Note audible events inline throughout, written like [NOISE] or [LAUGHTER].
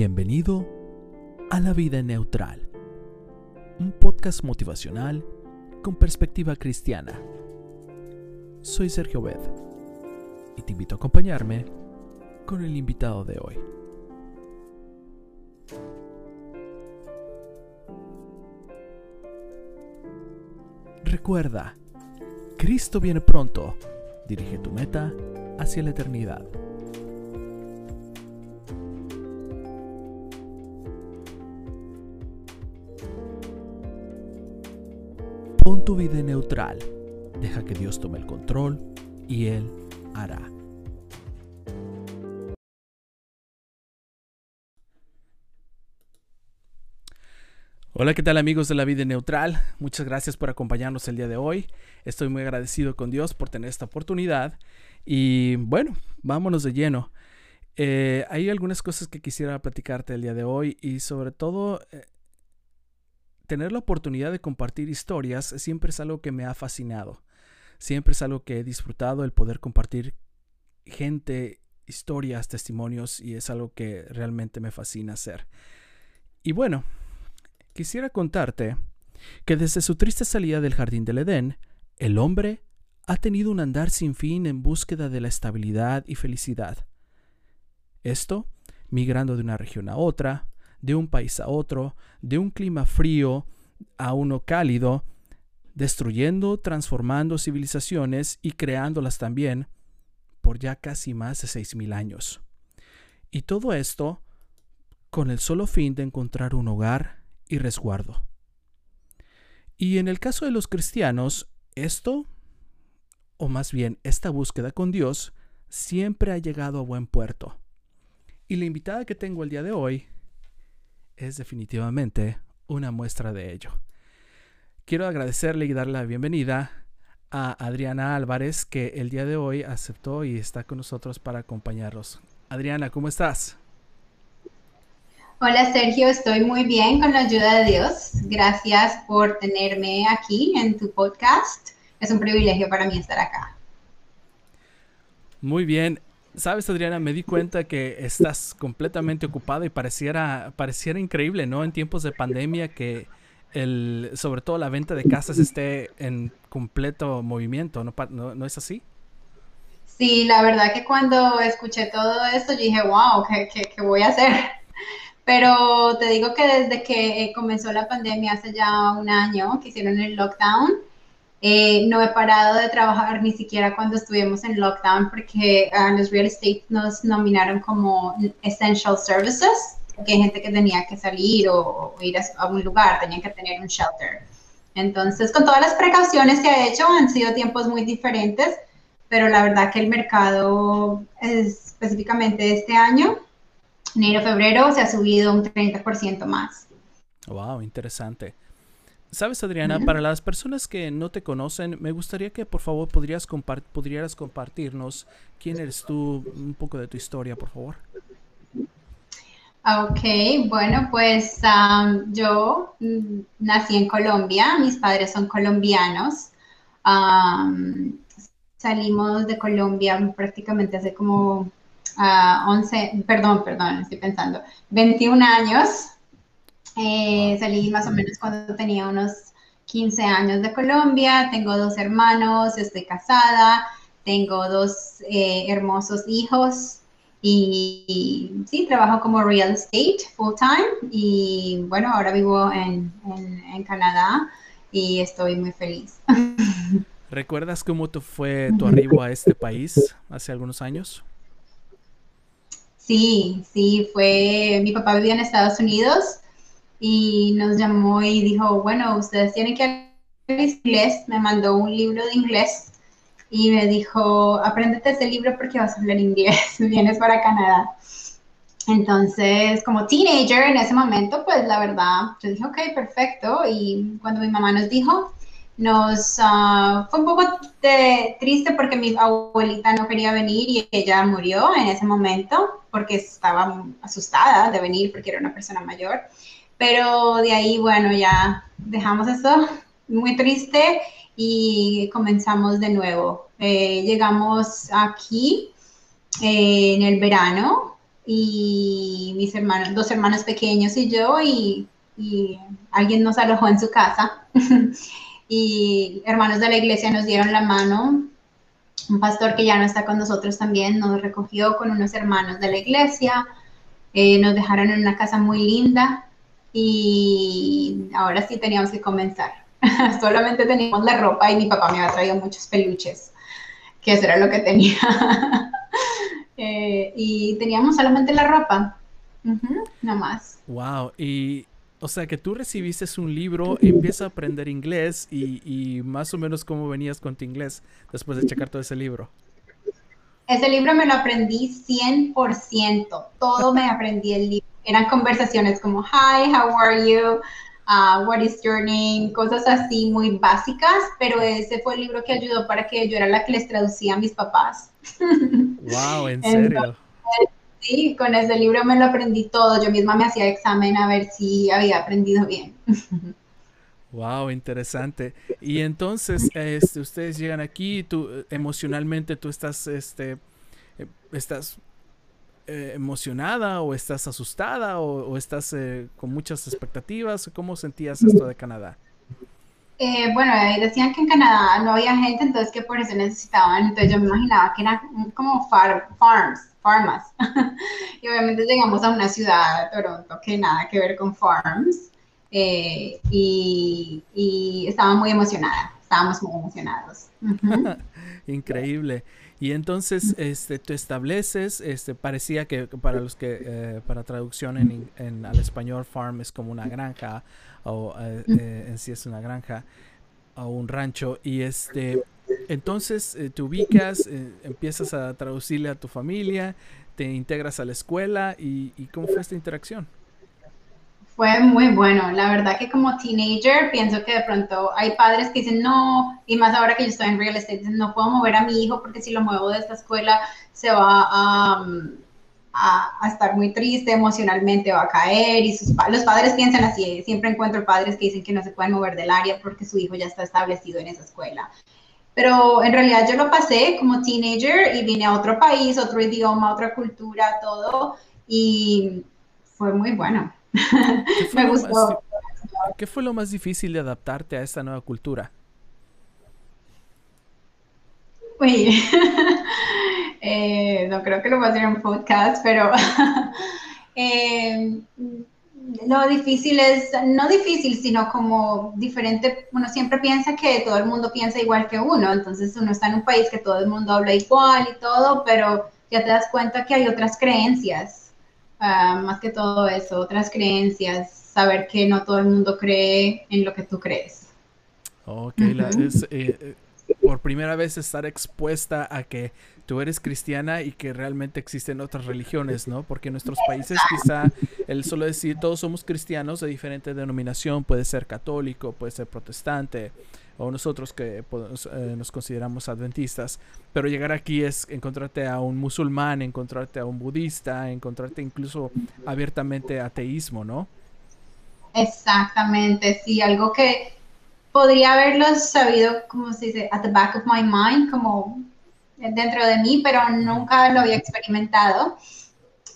Bienvenido a La Vida Neutral, un podcast motivacional con perspectiva cristiana. Soy Sergio Bed y te invito a acompañarme con el invitado de hoy. Recuerda, Cristo viene pronto. Dirige tu meta hacia la eternidad. Tu vida neutral. Deja que Dios tome el control y Él hará. Hola, ¿qué tal amigos de la vida neutral? Muchas gracias por acompañarnos el día de hoy. Estoy muy agradecido con Dios por tener esta oportunidad. Y bueno, vámonos de lleno. Eh, hay algunas cosas que quisiera platicarte el día de hoy y sobre todo eh, tener la oportunidad de compartir historias siempre es algo que me ha fascinado. Siempre es algo que he disfrutado el poder compartir gente, historias, testimonios y es algo que realmente me fascina hacer. Y bueno, quisiera contarte que desde su triste salida del jardín del Edén, el hombre ha tenido un andar sin fin en búsqueda de la estabilidad y felicidad. Esto migrando de una región a otra, de un país a otro, de un clima frío a uno cálido, destruyendo, transformando civilizaciones y creándolas también por ya casi más de seis mil años. Y todo esto con el solo fin de encontrar un hogar y resguardo. Y en el caso de los cristianos, esto, o más bien esta búsqueda con Dios, siempre ha llegado a buen puerto. Y la invitada que tengo el día de hoy es definitivamente una muestra de ello. Quiero agradecerle y darle la bienvenida a Adriana Álvarez, que el día de hoy aceptó y está con nosotros para acompañarnos. Adriana, ¿cómo estás? Hola Sergio, estoy muy bien con la ayuda de Dios. Gracias por tenerme aquí en tu podcast. Es un privilegio para mí estar acá. Muy bien. Sabes, Adriana, me di cuenta que estás completamente ocupada y pareciera, pareciera increíble, ¿no? En tiempos de pandemia que el, sobre todo la venta de casas esté en completo movimiento, ¿no, no, es así? Sí, la verdad que cuando escuché todo esto, yo dije, wow, ¿qué, qué, qué voy a hacer? [LAUGHS] Pero te digo que desde que eh, comenzó la pandemia hace ya un año que hicieron el lockdown, eh, no he parado de trabajar ni siquiera cuando estuvimos en lockdown porque a los real estate nos nominaron como essential services, porque hay gente que tenía que salir o, ir a, a, un lugar, tenían que tener un shelter. Entonces, con todas las precauciones que ha hecho, han sido tiempos muy diferentes, pero la verdad que el mercado, específicamente este año, enero, febrero se ha subido un 30% más. Wow, interesante. Sabes, Adriana, para las personas que no te conocen, me gustaría que por favor podrías pudieras compartirnos quién eres tú, un poco de tu historia, por favor. Ok, bueno, pues yo mm, nací en Colombia, mis padres son colombianos. salimos de Colombia prácticamente hace como 11, perdón, perdón, estoy pensando, 21 años. Eh, salí más o menos cuando tenía unos 15 años de Colombia, tengo dos hermanos, estoy casada, tengo dos eh, hermosos hijos y, sí, trabajo como real estate full time y bueno, ahora vivo en, en Canadá y estoy muy feliz. [LAUGHS] ¿Recuerdas cómo fue tu arribo a este país hace algunos años? Sí, sí, fue, mi papá vivía en Estados Unidos y nos llamó y dijo, bueno, ustedes tienen que hablar inglés, me mandó un libro de inglés y me dijo, apréndete ese libro porque vas a hablar inglés, [LAUGHS] vienes para Canadá. Entonces, como teenager en ese momento, pues la verdad, yo dije, ok, perfecto. Y cuando mi mamá nos dijo, nos ah, fue un poco triste porque mi abuelita no quería venir y ella murió en ese momento porque estaba asustada de venir porque era una persona mayor. Pero de ahí, bueno, ya dejamos eso muy triste y comenzamos de nuevo. Eh, llegamos aquí eh, en el verano y mis hermanos, dos hermanos pequeños y yo, y, alguien nos alojó en su casa. [LAUGHS] y hermanos de la iglesia nos dieron la mano. Un pastor que ya no está con nosotros también nos recogió con unos hermanos de la iglesia. Eh, nos dejaron en una casa muy linda y ahora sí teníamos que comenzar. [LAUGHS] Solamente teníamos la ropa y mi papá me había traído muchos peluches, que eso era lo que tenía. [LAUGHS] Eh, y teníamos solamente la ropa, no más. Wow, y o sea que tú recibiste un libro, empiezas a aprender inglés y, y, más o menos cómo venías con tu inglés después de checar todo ese libro. Ese libro me lo aprendí 100%, todo me aprendí el libro. Eran conversaciones como, hi, how are you? Uh, what is your name? Cosas así muy básicas, pero ese fue el libro que ayudó para que yo era la que les traducía a mis papás. [LAUGHS] Wow, ¿en serio? sí, con ese libro me lo aprendí todo. Yo misma me hacía examen a ver si había aprendido bien. [LAUGHS] Wow, interesante. Y entonces, este, ustedes llegan aquí, tú emocionalmente tú estás, este, eh, estás eh, emocionada o estás asustada o, estás eh, con muchas expectativas. ¿Cómo sentías esto de Canadá? Eh, bueno, decían que en Canadá no había gente, entonces que por eso necesitaban. Entonces yo me imaginaba que eran como farms, farmas. [LAUGHS] y obviamente llegamos a una ciudad, Toronto, que nada que ver con farms. Eh, y, y, estaba muy emocionada, estábamos muy emocionados. [LAUGHS] Increíble. Y entonces este, tú estableces, este, parecía que para los que, eh, para traducción en, en, al español, farm es como una granja, o eh, eh, en sí es una granja, o un rancho, y este, entonces te ubicas, empiezas a traducirle a tu familia, te integras a la escuela, y, y ¿cómo fue esta interacción? Fue muy bueno. La verdad que como teenager pienso que de pronto hay padres que dicen no, y más ahora que yo estoy en real estate, no puedo mover a mi hijo porque si lo muevo de esta escuela se va a, a, estar muy triste emocionalmente, va a caer y sus, los padres piensan así. Siempre encuentro padres que dicen que no se pueden mover del área porque su hijo ya está establecido en esa escuela. Pero en realidad yo lo pasé como teenager y vine a otro país, otro idioma, otra cultura, todo, y fue muy bueno. [LAUGHS] Me gustó. ¿Qué fue lo más difícil de adaptarte a esta nueva cultura? Uy, [LAUGHS] eh, no creo que lo va a hacer en podcast, pero [LAUGHS] eh, lo difícil es, no difícil, sino como diferente, uno siempre piensa que todo el mundo piensa igual que uno, entonces uno está en un país que todo el mundo habla igual y todo, pero ya te das cuenta que hay otras creencias Ah, más que todo eso, otras creencias, saber que no todo el mundo cree en lo que tú crees. Ok, es, eh, eh, por primera vez estar expuesta a que tú eres cristiana y que realmente existen otras religiones, ¿no? Porque en nuestros países quizá el solo decir todos somos cristianos de diferente denominación, puede ser católico, puede ser protestante, o nosotros que eh, nos consideramos adventistas, pero llegar aquí es encontrarte a un musulmán, encontrarte a un budista, encontrarte incluso abiertamente ateísmo, ¿no? Exactamente, sí, algo que podría haberlo sabido, como se dice, at the back of my mind, como dentro de mí, pero nunca lo había experimentado.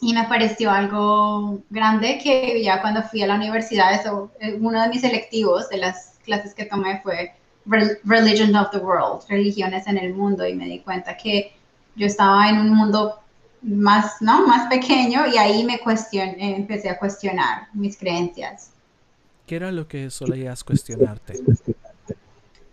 Y me pareció algo grande que ya cuando fui a la universidad, eso, eh, uno de mis selectivos de las clases que tomé fue Religion of the World, religiones en el mundo, y me di cuenta que yo estaba en un mundo más, ¿no? más pequeño y ahí me cuestioné, empecé a cuestionar mis creencias. ¿Qué era lo que solías cuestionarte?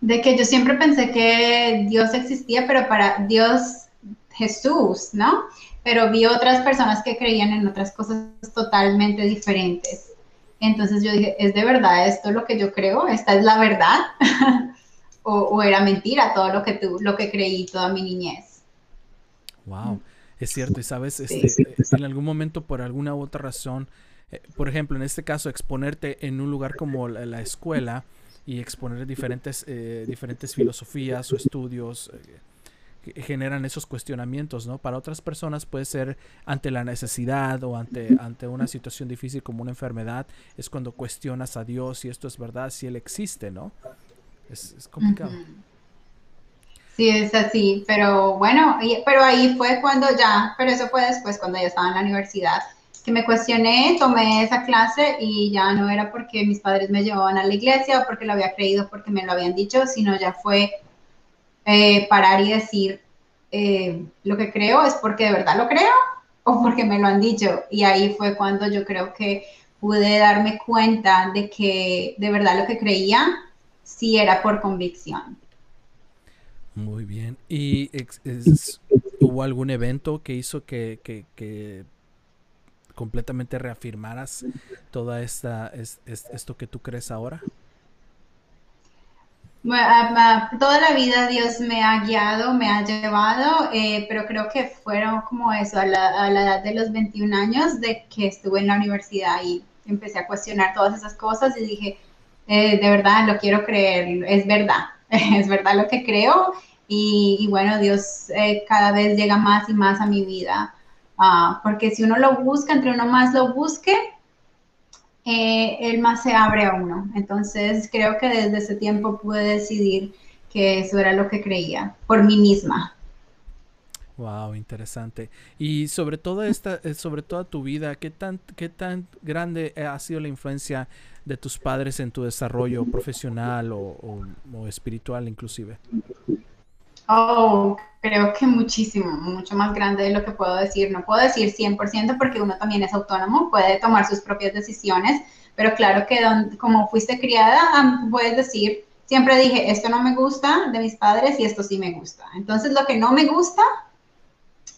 De que yo siempre pensé que Dios existía, pero para Dios Jesús, ¿no? Pero vi otras personas que creían en otras cosas totalmente diferentes. Entonces yo dije, ¿es de verdad esto lo que yo creo? ¿Esta es la verdad? [LAUGHS] o, era mentira todo lo que, tú, lo que creí toda mi niñez. Wow, es cierto. Y sabes, este, en algún momento, por alguna u otra razón, eh, por ejemplo, en este caso, exponerte en un lugar como la, escuela y exponer diferentes, eh, diferentes filosofías o estudios. Eh, que generan esos cuestionamientos, ¿no? Para otras personas puede ser ante la necesidad o ante, ante una situación difícil como una enfermedad, es cuando cuestionas a Dios si esto es verdad, si Él existe, ¿no? Es, complicado. Sí, es así, pero bueno, pero ahí fue cuando ya, pero eso fue después cuando ya estaba en la universidad, que me cuestioné, tomé esa clase y ya no era porque mis padres me llevaban a la iglesia o porque lo había creído, porque me lo habían dicho, sino ya fue eh, parar y decir, eh, lo que creo es porque de verdad lo creo o porque me lo han dicho. Y ahí fue cuando yo creo que pude darme cuenta de que de verdad lo que creía sí era por convicción. Muy bien. ¿Y hubo algún evento que hizo que, completamente reafirmaras toda esta esto que tú crees ahora? toda la vida Dios me ha guiado, me ha llevado, eh, pero creo que fueron como eso, a la, edad de los 21 años, de que estuve en la universidad y empecé a cuestionar todas esas cosas y dije, eh, de verdad, lo quiero creer, es verdad, [LAUGHS] es verdad lo que creo y, bueno, Dios eh, cada vez llega más y más a mi vida, ah, porque si uno lo busca, entre uno más lo busque, eh, él más se abre a uno. Entonces creo que desde ese tiempo pude decidir que eso era lo que creía, por mí misma. Wow, interesante. Y sobre todo esta, eh, sobre toda tu vida, ¿qué tan, qué tan grande ha sido la influencia de tus padres en tu desarrollo profesional o espiritual inclusive? Oh, creo que muchísimo, mucho más grande de lo que puedo decir. No puedo decir 100% porque uno también es autónomo, puede tomar sus propias decisiones, pero claro que como fuiste criada, puedes decir, siempre dije, esto no me gusta de mis padres y esto sí me gusta. Entonces, lo que no me gusta,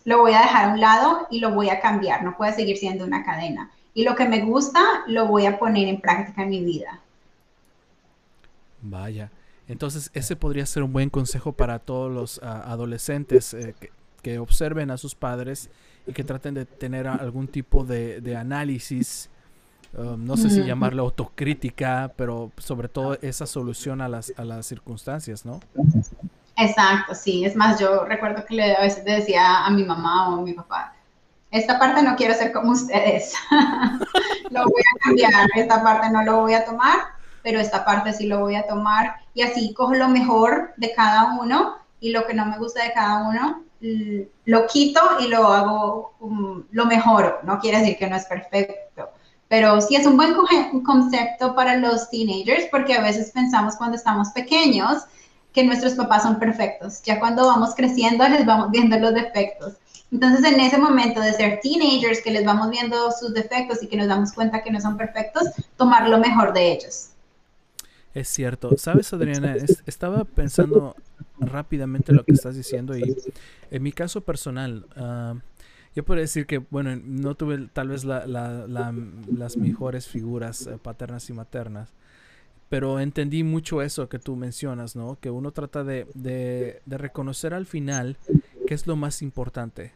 lo voy a dejar a un lado y lo voy a cambiar, no puede seguir siendo una cadena. Y lo que me gusta, lo voy a poner en práctica en mi vida. Vaya. Entonces, ese podría ser un buen consejo para todos los ah, adolescentes eh, que, observen a sus padres y que traten de tener algún tipo de, análisis, um, no sé si llamarlo autocrítica, pero sobre todo esa solución a las, a las circunstancias, ¿no? Exacto, sí. Es más, yo recuerdo que le, a veces decía a mi mamá o a mi papá, esta parte no quiero ser como ustedes, [LAUGHS] lo voy a cambiar, esta parte no lo voy a tomar pero esta parte sí lo voy a tomar y así cojo lo mejor de cada uno y lo que no me gusta de cada uno lo quito y lo hago um, lo mejor. No quiere decir que no es perfecto, pero sí es un buen concepto para los teenagers porque a veces pensamos cuando estamos pequeños que nuestros papás son perfectos. Ya cuando vamos creciendo les vamos viendo los defectos. Entonces, en ese momento de ser teenagers, que les vamos viendo sus defectos y que nos damos cuenta que no son perfectos, tomar lo mejor de ellos. Es cierto. Sabes, Adriana, estaba pensando rápidamente lo que estás diciendo y en mi caso personal, uh, yo podría decir que, bueno, no tuve tal vez las mejores figuras eh, paternas y maternas, pero entendí mucho eso que tú mencionas, ¿no? Que uno trata de, de, de reconocer al final qué es lo más importante.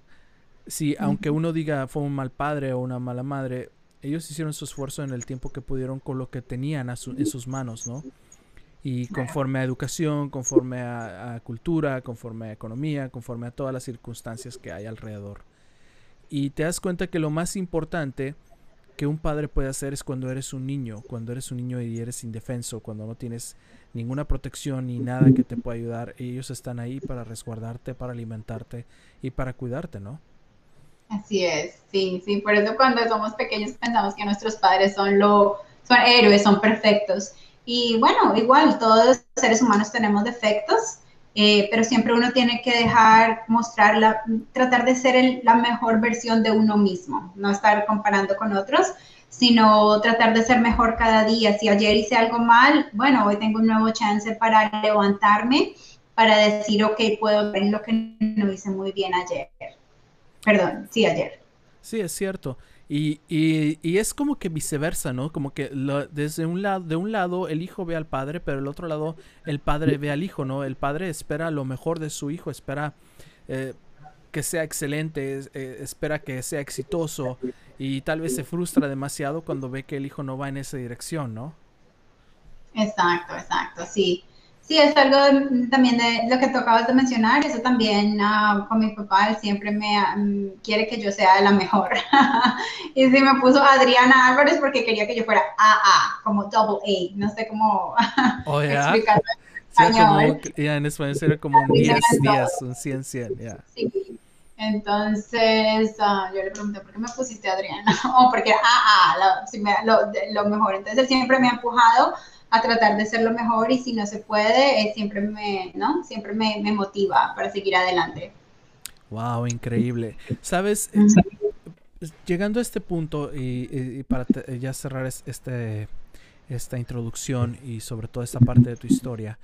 Si, aunque uno diga fue un mal padre o una mala madre, ellos hicieron su esfuerzo en el tiempo que pudieron con lo que tenían a en sus manos, ¿no? Y conforme a educación, conforme a, cultura, conforme a economía, conforme a todas las circunstancias que hay alrededor. Y te das cuenta que lo más importante que un padre puede hacer es cuando eres un niño, cuando eres un niño y eres indefenso, cuando no tienes ninguna protección ni nada que te pueda ayudar. Ellos están ahí para resguardarte, para alimentarte y para cuidarte, ¿no? Así es, sí, sí, por eso cuando somos pequeños pensamos que nuestros padres son, lo, son héroes, son perfectos. Y bueno, igual, todos los seres humanos tenemos defectos, eh, pero siempre uno tiene que dejar, mostrar, la, tratar de ser la mejor versión de uno mismo, no estar comparando con otros, sino tratar de ser mejor cada día. Si ayer hice algo mal, bueno, hoy tengo un nuevo chance para levantarme, para decir, ok, puedo ver lo que no hice muy bien ayer. Perdón, sí, ayer. Sí, es cierto. Y, y, es como que viceversa, ¿no? Como que desde un lado, de un lado el hijo ve al padre, pero el otro lado el padre ve al hijo, ¿no? El padre espera lo mejor de su hijo, espera eh, que sea excelente, eh, espera que sea exitoso y tal vez se frustra demasiado cuando ve que el hijo no va en esa dirección, ¿no? Exacto, exacto, sí. Sí, es algo también de lo que tú acabas de mencionar, eso también uh, con mi papá, él siempre me um, quiere que yo sea la mejor. [LAUGHS] y sí me puso Adriana Álvarez porque quería que yo fuera AA, como double A, no sé cómo [LAUGHS] oh, explicarlo. español. ya en español sería como un 10, 10, un 100, 100, ya. Sí. Entonces ah, yo le pregunté, ¿por qué me pusiste Adriana? [LAUGHS] o porque, ah, ah, lo, lo, mejor. Entonces él siempre me ha empujado a tratar de ser lo mejor y si no se puede, siempre me, ¿no? Siempre me, me, motiva para seguir adelante. Wow, increíble. Sabes, llegando a este punto y, para ya cerrar este, esta introducción y sobre todo esta parte de tu historia,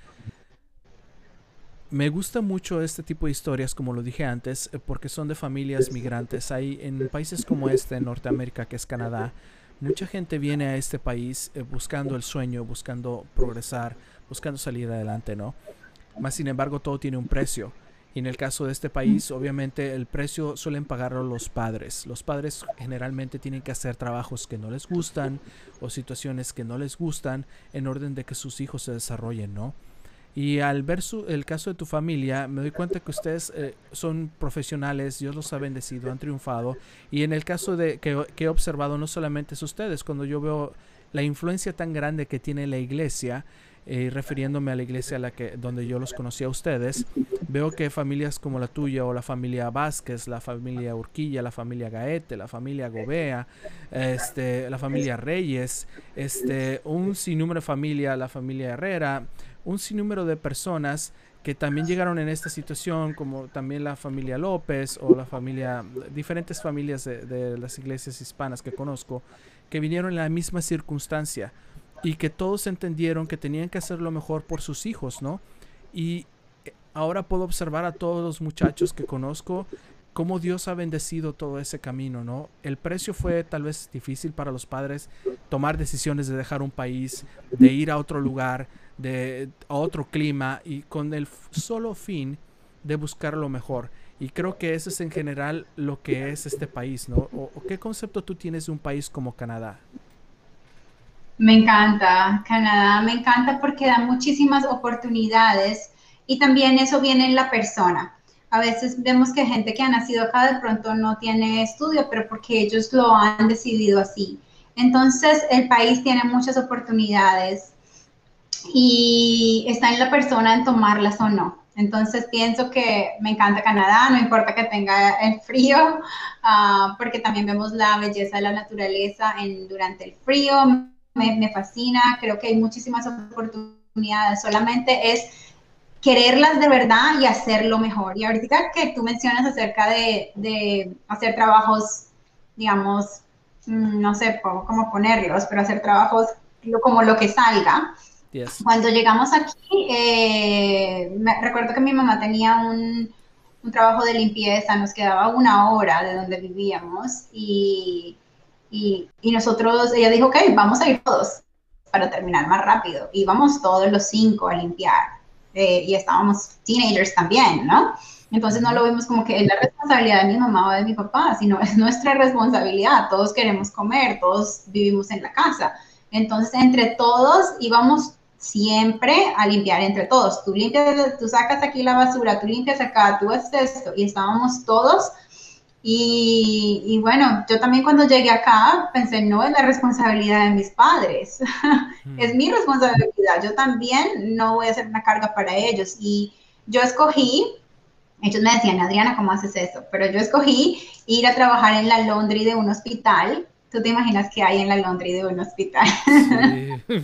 me gusta mucho este tipo de historias, como lo dije antes, eh, porque son de familias migrantes. Hay en países como este, en Norteamérica, que es Canadá, mucha gente viene a este país eh, buscando el sueño, buscando progresar, buscando salir adelante, ¿no? Más sin embargo, todo tiene un precio. Y en el caso de este país, obviamente el precio suelen pagarlo los padres. Los padres generalmente tienen que hacer trabajos que no les gustan o situaciones que no les gustan en orden de que sus hijos se desarrollen, ¿no? Y al ver el caso de tu familia, me doy cuenta que ustedes eh, son profesionales, Dios los ha bendecido, han triunfado. Y en el caso de que, he observado, no solamente es ustedes, cuando yo veo la influencia tan grande que tiene la iglesia, eh, refiriéndome a la iglesia la que, donde yo los conocí a ustedes, veo que familias como la tuya o la familia Vázquez, la familia Urquilla, la familia Gaete, la familia Gobea, este, la familia Reyes, este, un sinnúmero de familia, la familia Herrera, un sinnúmero de personas que también llegaron en esta situación, como también la familia López o la familia, diferentes familias de, las iglesias hispanas que conozco, que vinieron en la misma circunstancia y que todos entendieron que tenían que hacer lo mejor por sus hijos, ¿no? Y ahora puedo observar a todos los muchachos que conozco cómo Dios ha bendecido todo ese camino, ¿no? El precio fue tal vez difícil para los padres tomar decisiones de dejar un país, de ir a otro lugar, de otro clima y con el solo fin de buscar lo mejor. Y creo que eso es en general lo que es este país, ¿no? ¿O, qué concepto tú tienes de un país como Canadá? Me encanta, Canadá me encanta porque da muchísimas oportunidades y también eso viene en la persona. A veces vemos que gente que ha nacido acá de pronto no tiene estudio, pero porque ellos lo han decidido así. Entonces, el país tiene muchas oportunidades y está en la persona en tomarlas o no. Entonces pienso que me encanta Canadá, no importa que tenga el frío, [LAUGHS] ah, porque también vemos la belleza de la naturaleza en, durante el frío, me, me, fascina, creo que hay muchísimas oportunidades, solamente es quererlas de verdad y hacerlo mejor. Y ahorita que tú mencionas acerca de, de hacer trabajos, digamos, mm, no sé cómo ponerlos, pero hacer trabajos como lo que salga, cuando llegamos aquí, eh, me, recuerdo que mi mamá tenía un, un, trabajo de limpieza, nos quedaba una hora de donde vivíamos y, y, y, nosotros, ella dijo, ok, vamos a ir todos para terminar más rápido. Íbamos todos los cinco a limpiar eh, y estábamos teenagers también, ¿no? Entonces no lo vimos como que es la responsabilidad de mi mamá o de mi papá, sino es nuestra responsabilidad. Todos queremos comer, todos vivimos en la casa. Entonces, entre todos íbamos siempre a limpiar entre todos. Tú limpias, tú sacas aquí la basura, tú limpias acá, tú haces esto. Y estábamos todos. Y, bueno, yo también cuando llegué acá pensé, no es la responsabilidad de mis padres, [LAUGHS] es mi responsabilidad. Yo también no voy a hacer una carga para ellos. Y yo escogí, ellos me decían, Adriana, ¿cómo haces eso? Pero yo escogí ir a trabajar en la laundry de un hospital. ¿Tú te imaginas qué hay en la laundry de un hospital? Sí, [LAUGHS]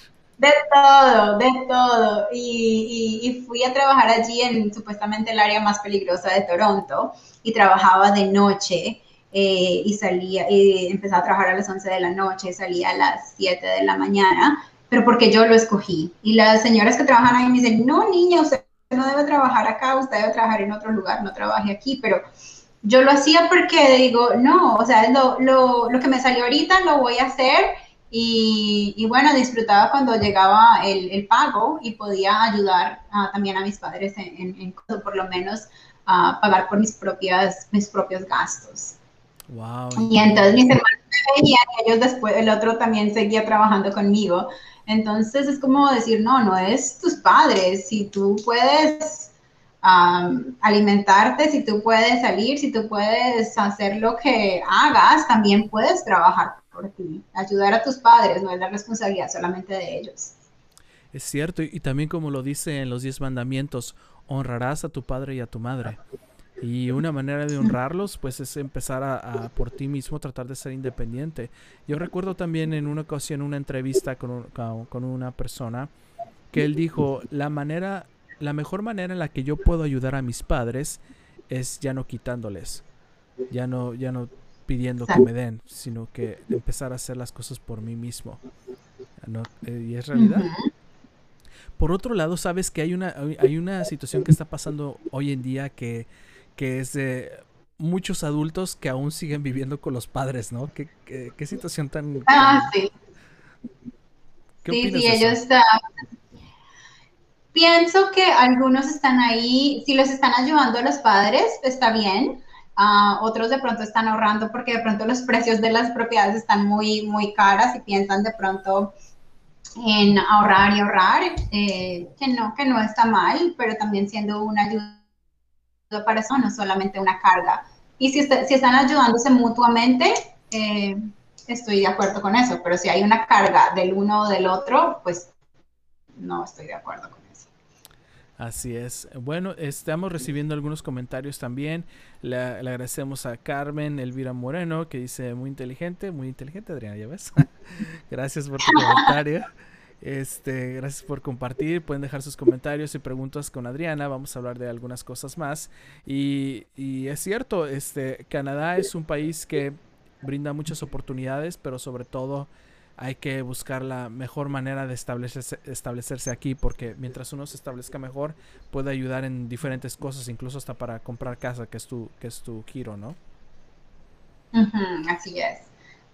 [LAUGHS] De todo, de todo. Y, fui a trabajar allí en supuestamente el área más peligrosa de Toronto y trabajaba de noche eh, y salía, y empezaba a trabajar a las 11 de la noche, salía a las 7 de la mañana, pero porque yo lo escogí. Y las señoras que trabajan ahí me dicen, no, niña, usted no debe trabajar acá, usted debe trabajar en otro lugar, no trabaje aquí, pero yo lo hacía porque digo, no, o sea, lo, lo, lo que me salió ahorita lo voy a hacer y, bueno, disfrutaba cuando llegaba el, pago y podía ayudar también a mis padres en, en, por lo menos a pagar por mis, propias, mis propios gastos. Wow. Y entonces mis hermanos me veían y ellos después, el otro también seguía trabajando conmigo. Entonces es como decir, no, no es tus padres. Si tú puedes alimentarte, si tú puedes salir, si tú puedes hacer lo que hagas, también puedes trabajar por ti. Ayudar a tus padres no es la responsabilidad solamente de ellos. Es cierto, y, también como lo dice en los diez mandamientos, honrarás a tu padre y a tu madre. Y una manera de honrarlos, pues es empezar a, por ti mismo tratar de ser independiente. Yo recuerdo también en una ocasión una entrevista con, con una persona que él dijo, la manera, la mejor manera en la que yo puedo ayudar a mis padres es ya no quitándoles, ya no, ya no pidiendo que me den, sino que empezar a hacer las cosas por mí mismo. Eh, y es realidad. Por otro lado, sabes que hay una, hay una situación que está pasando hoy en día que, que es de muchos adultos que aún siguen viviendo con los padres, ¿no? ¿Qué, qué, situación tan... Ah, sí. ¿Qué sí, sí, ellos están... Pienso que algunos están ahí, si los están ayudando a los padres, está bien. Uh, otros de pronto están ahorrando porque de pronto los precios de las propiedades están muy, muy caras y piensan de pronto en ahorrar y ahorrar, eh, que, no, que no está mal, pero también siendo una ayuda para eso, no solamente una carga. Y si, si están ayudándose mutuamente, eh, estoy de acuerdo con eso, pero si hay una carga del uno o del otro, pues no estoy de acuerdo con eso. Así es. Bueno, estamos recibiendo algunos comentarios también. Le, agradecemos a Carmen Elvira Moreno, que dice muy inteligente, muy inteligente, Adriana, ya ves. [LAUGHS] gracias por tu comentario. Este, gracias por compartir. Pueden dejar sus comentarios y preguntas con Adriana. Vamos a hablar de algunas cosas más. Y, y es cierto, este, Canadá es un país que brinda muchas oportunidades, pero sobre todo hay que buscar la mejor manera de establecerse, establecerse aquí, porque mientras uno se establezca mejor, puede ayudar en diferentes cosas, incluso hasta para comprar casa, que es tu, que es tu giro, ¿no? así es.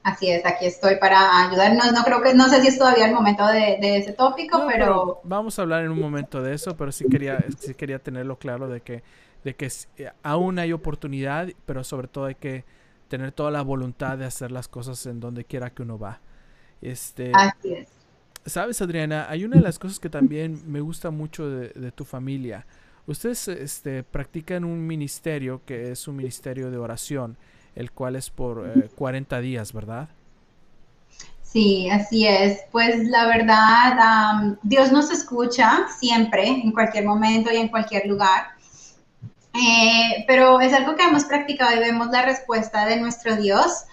Así es, aquí estoy para ayudarnos. No creo que, no sé si es todavía el momento de, ese tópico, pero... Vamos a hablar en un momento de eso, pero sí quería, sí quería tenerlo claro de que, de que eh, aún hay oportunidad, pero sobre todo hay que tener toda la voluntad de hacer las cosas en donde quiera que uno va. Este, Así es. Sabes, Adriana, hay una de las cosas que también me gusta mucho de, tu familia. Ustedes este, practican un ministerio que es un ministerio de oración el cual es por 40 eh, días, ¿verdad? Sí, así es. Pues la verdad, Dios nos escucha siempre, en cualquier momento y en cualquier lugar. Eh, pero es algo que hemos practicado y vemos la respuesta de nuestro Dios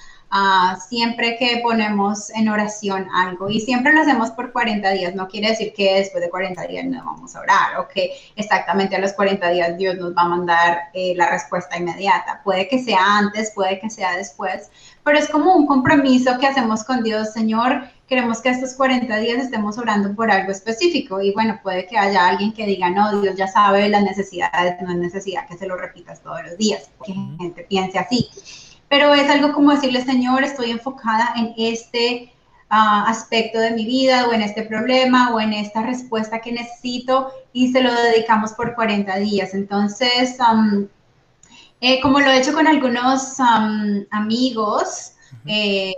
siempre que ponemos en oración algo. Y siempre lo hacemos por 40 días, no quiere decir que después de 40 días no vamos a orar o que exactamente a los 40 días Dios nos va a mandar eh, la respuesta inmediata. Puede que sea antes, puede que sea después, pero es como un compromiso que hacemos con Dios, Señor. Queremos que estos 40 días estemos orando por algo específico. Y bueno, puede que haya alguien que diga, no, Dios ya sabe las necesidades, no es necesidad que se lo repitas todos los días, que gente piense así pero es algo como decirle, Señor, estoy enfocada en este ah, aspecto de mi vida o en este problema o en esta respuesta que necesito y se lo dedicamos por 40 días. Entonces, eh, como lo he hecho con algunos amigos eh,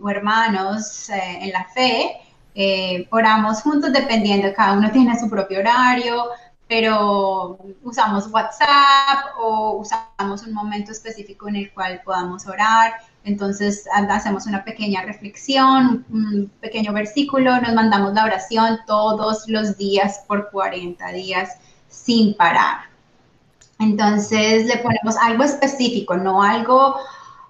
o hermanos eh, en la fe, oramos juntos dependiendo, cada uno tiene su propio horario, pero usamos WhatsApp o usamos un momento específico en el cual podamos orar. Entonces hacemos una pequeña reflexión, un pequeño versículo, nos mandamos la oración todos los días por 40 días sin parar. Entonces le ponemos algo específico, no algo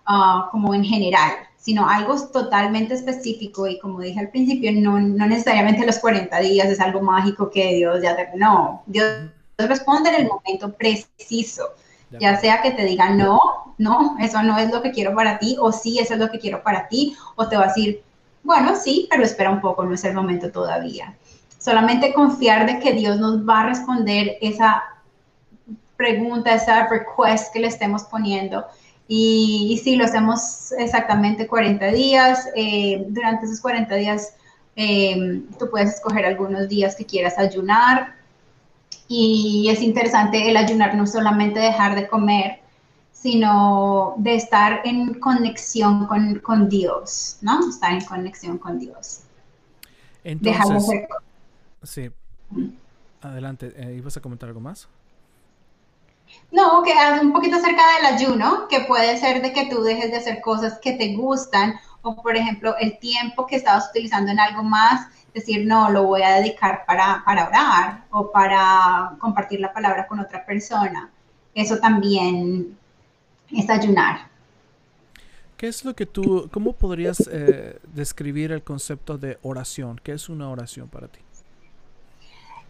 ah, como en general sino algo totalmente específico y como dije al principio, no, no necesariamente los 40 días es algo mágico que Dios ya te... No, Dios responde en el momento preciso, ya. Sea que te diga no, no, eso no es lo que quiero para ti, o sí, eso es lo que quiero para ti, o te va a decir, bueno, sí, pero espera un poco, no es el momento todavía. Solamente confiar de que Dios nos va a responder esa pregunta, esa request que le estemos poniendo y, sí, lo hacemos exactamente 40 días. Eh, durante esos 40 días eh, tú puedes escoger algunos días que quieras ayunar. Y es interesante el ayunar, no solamente dejar de comer, sino de estar en conexión con, Dios, ¿no? Estar en conexión con Dios. Entonces, Sí. Adelante, eh, ¿ibas a comentar algo más? No, que un poquito acerca del ayuno, que puede ser de que tú dejes de hacer cosas que te gustan o por ejemplo el tiempo que estabas utilizando en algo más, decir, no, lo voy a dedicar para, para orar o para compartir la palabra con otra persona. Eso también es ayunar. ¿Qué es lo que tú, cómo podrías eh, describir el concepto de oración? ¿Qué es una oración para ti?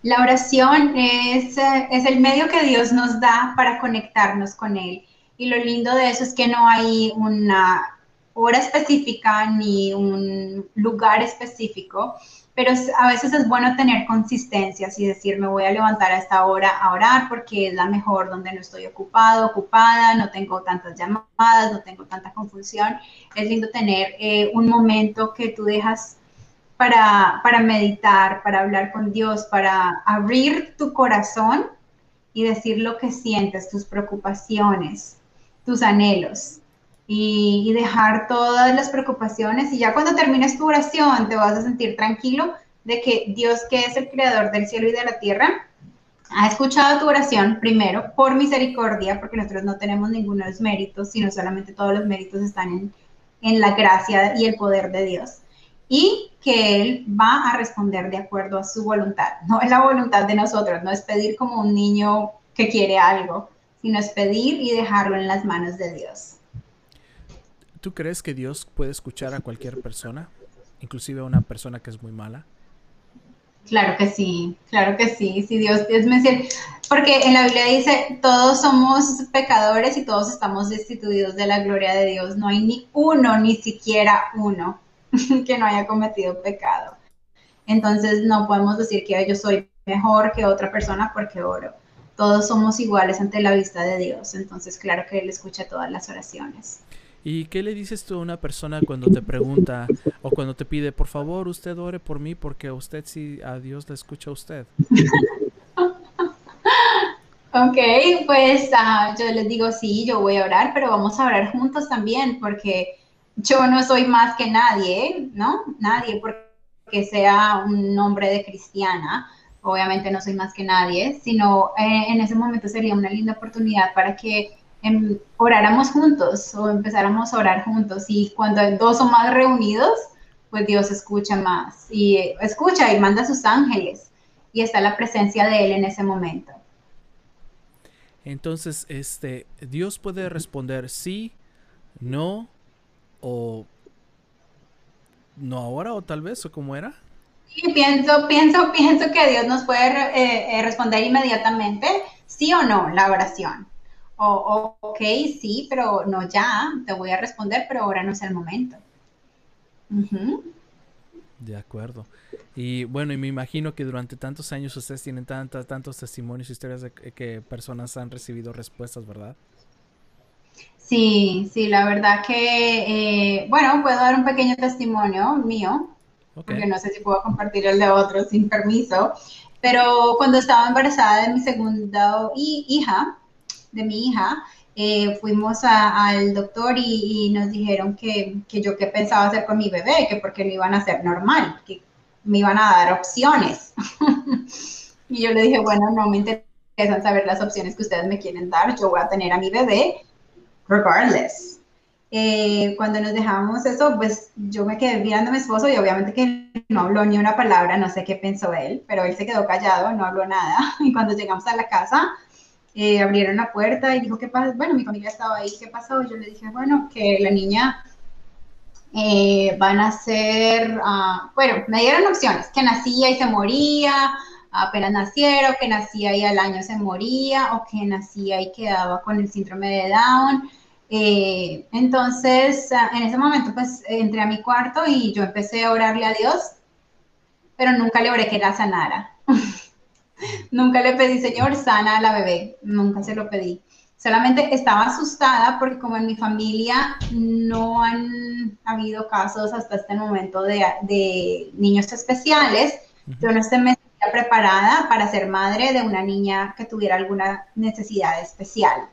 La oración es, eh, es el medio que Dios nos da para conectarnos con Él. Y lo lindo de eso es que no hay una hora específica ni un lugar específico, pero a veces es bueno tener consistencias y decir, me voy a levantar a esta hora a orar porque es la mejor donde no estoy ocupado, ocupada, no tengo tantas llamadas, no tengo tanta confusión. Es lindo tener eh, un momento que tú dejas para, para meditar, para hablar con Dios, para abrir tu corazón y decir lo que sientes, tus preocupaciones, tus anhelos y, dejar todas las preocupaciones y ya cuando termines tu oración te vas a sentir tranquilo de que Dios, que es el creador del cielo y de la tierra, ha escuchado tu oración primero por misericordia, porque nosotros no tenemos ninguno de los méritos, sino solamente todos los méritos están en, en la gracia y el poder de Dios. Y que Él va a responder de acuerdo a su voluntad. [LAUGHS] No es la voluntad de nosotros, no es pedir como un niño que quiere algo, sino es pedir y dejarlo en las manos de Dios. ¿Tú crees que Dios puede escuchar a cualquier persona, inclusive a una persona que es muy mala? Claro que sí, claro que sí. Si Dios, Dios me porque en la Biblia dice, todos somos pecadores y todos estamos destituidos de la gloria de Dios. No hay ni uno, ni siquiera uno, [LAUGHS] que no haya cometido pecado. Entonces no podemos decir que yo soy mejor que otra persona porque oro. Todos somos iguales ante la vista de Dios. Entonces, claro que Él escucha todas las oraciones. ¿Y qué le dices tú a una persona cuando te pregunta o cuando te pide, por favor, usted ore por mí porque usted sí a Dios le escucha a usted? [LAUGHS] ok, pues uh, yo les digo, sí, yo voy a orar, pero vamos a orar juntos también porque yo no soy más que nadie, ¿no? Nadie porque sea un nombre de cristiana. Obviamente no soy más que nadie, sino eh, en ese momento sería una linda oportunidad para que em, oráramos juntos o empezáramos a orar juntos. Y cuando dos o más reunidos, pues Dios escucha más y escucha y manda a sus ángeles y está la presencia de Él en ese momento. Entonces, este, Dios puede responder sí, no o no ahora o tal vez o cómo era. Sí, pienso, pienso, pienso que Dios nos puede eh, eh, responder inmediatamente sí o no la oración o, ok, sí, pero no ya, te voy a responder, pero ahora no es el momento. De acuerdo. Y bueno, y me imagino que durante tantos años ustedes tienen tantos, tantos testimonios, historias de que personas han recibido respuestas, ¿verdad? Sí, sí, la verdad que, eh, bueno, puedo dar un pequeño testimonio mío, porque no sé si puedo compartir el de otros sin permiso, pero cuando estaba embarazada de mi segunda hija, de mi hija, eh, fuimos al doctor y, nos dijeron que, yo qué pensaba hacer con mi bebé, que porque lo iban a hacer normal, que me iban a dar opciones. [LAUGHS] y yo le dije, bueno, no me interesan saber las opciones que ustedes me quieren dar, yo voy a tener a mi bebé regardless. Eh, cuando nos dejamos eso, pues yo me quedé mirando a mi esposo y obviamente que no habló ni una palabra, no sé qué pensó él, pero él se quedó callado, no habló nada. [LAUGHS] Y cuando llegamos a la casa, eh, abrieron la puerta y dijo, ¿qué pasa? Bueno, mi familia estaba ahí, ¿qué pasó? Yo le dije, bueno, que la niña eh, van a ser, uh, bueno, me dieron opciones, que nacía y se moría, apenas nacieron, que nacía y al año se moría, o que nacía y quedaba con el síndrome de Down. Eh, entonces, ah, en ese momento, pues entré a mi cuarto y yo empecé a orarle a Dios, pero nunca le oré que la sanara. [LAUGHS] Nunca le pedí, Señor, sana a la bebé. Nunca se lo pedí. Solamente estaba asustada porque como en mi familia no han habido casos hasta este momento de, niños especiales, yo no estoy preparada para ser madre de una niña que tuviera alguna necesidad especial.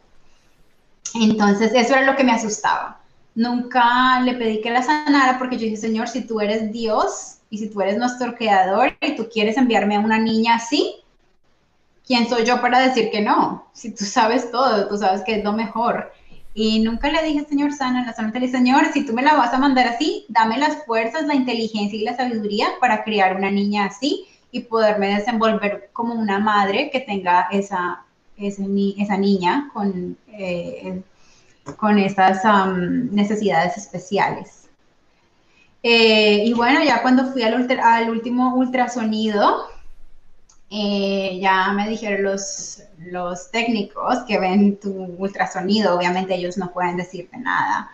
Entonces, eso era lo que me asustaba. Nunca le pedí que la sanara porque yo dije, Señor, si tú eres Dios y si tú eres nuestro creador y tú quieres enviarme a una niña así, ¿quién soy yo para decir que no? Si tú sabes todo, tú sabes que es lo mejor. Y nunca le dije, Señor, sana, solamente le dije, Señor, si tú me la vas a mandar así, dame las fuerzas, la inteligencia y la sabiduría para criar una niña así y poderme desenvolver como una madre que tenga esa, esa, esa niña con, eh, con estas necesidades especiales. Eh, y bueno, ya cuando fui al, último ultrasonido, eh, ya me dijeron los, los técnicos que ven tu ultrasonido, obviamente ellos no pueden decirte nada,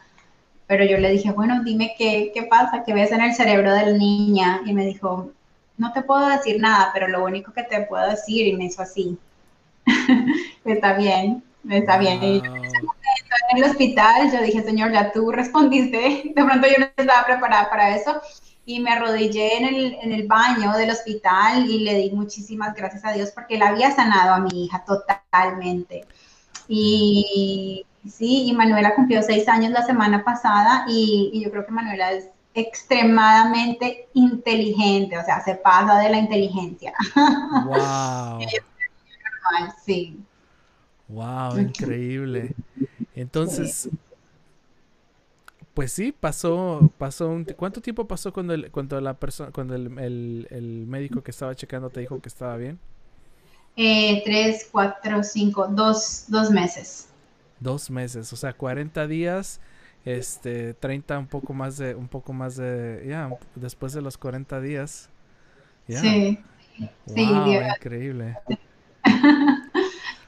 pero yo le dije, bueno, dime qué, qué pasa, qué ves en el cerebro de la niña, y me dijo, no te puedo decir nada, pero lo único que te puedo decir, y me hizo así, [LAUGHS] está bien, está bien. Y en el hospital, yo dije, señor, ya tú respondiste, [LAUGHS] de pronto yo no estaba preparada para eso, y me arrodillé en el, en el baño del hospital y le di muchísimas gracias a Dios porque él había sanado a mi hija totalmente. Y sí, y Manuela cumplió seis años la semana pasada y, y yo creo que Manuela es extremadamente inteligente, o sea, se pasa de la inteligencia. Wow. [LAUGHS] sí. Wow, increíble. Entonces, pues sí, pasó, pasó un, ¿cuánto tiempo pasó cuando el, cuando la persona, cuando el, el, médico que estaba checando te dijo que estaba bien? Eh, tres, cuatro, cinco, dos, dos meses. Dos meses, o sea, 40 días, este, 30, un poco más de, un poco más de, ya, después de los 40 días. Sí. sí, increíble. [LAUGHS]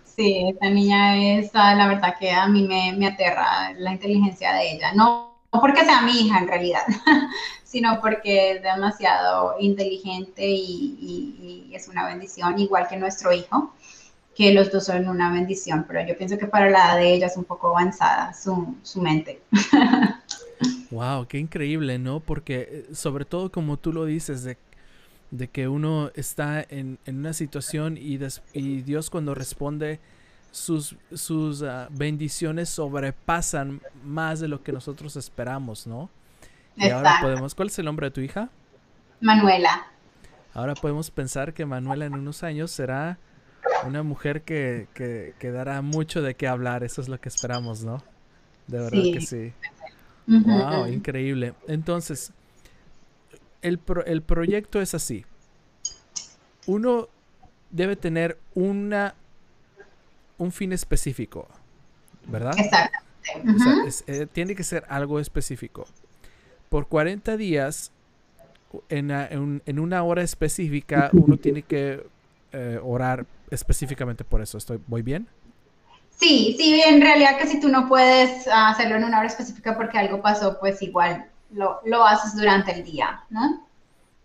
sí, esta niña es, ah, la verdad que a mí me, me aterra la inteligencia de ella. No no porque sea mi hija en realidad, [LAUGHS] sino porque es demasiado inteligente y, es una bendición, igual que nuestro hijo, que los dos son una bendición, pero yo pienso que para la edad de ella es un poco avanzada su, mente. [LAUGHS] Wow, qué increíble, ¿no? Porque eh, sobre todo como tú lo dices, de, de que uno está en, en una situación y, y Dios cuando responde sus, sus ah, bendiciones sobrepasan más de lo que nosotros esperamos, ¿no? Y ahora podemos, ¿cuál es el nombre de tu hija? Manuela. Ahora podemos pensar que Manuela en unos años será una mujer que, que, dará mucho de qué hablar, eso es lo que esperamos, ¿no? De verdad que sí. Wow, increíble. Entonces, el, el proyecto es así. Uno debe tener una un fin específico, ¿verdad? Exacto. Eh, tiene que ser algo específico. Por 40 días, en, una hora específica, uno tiene que eh, orar específicamente por eso. ¿Estoy, ¿Voy bien? Sí, sí, en realidad que si tú no puedes hacerlo en una hora específica porque algo pasó, pues igual lo, lo haces durante el día, ¿no?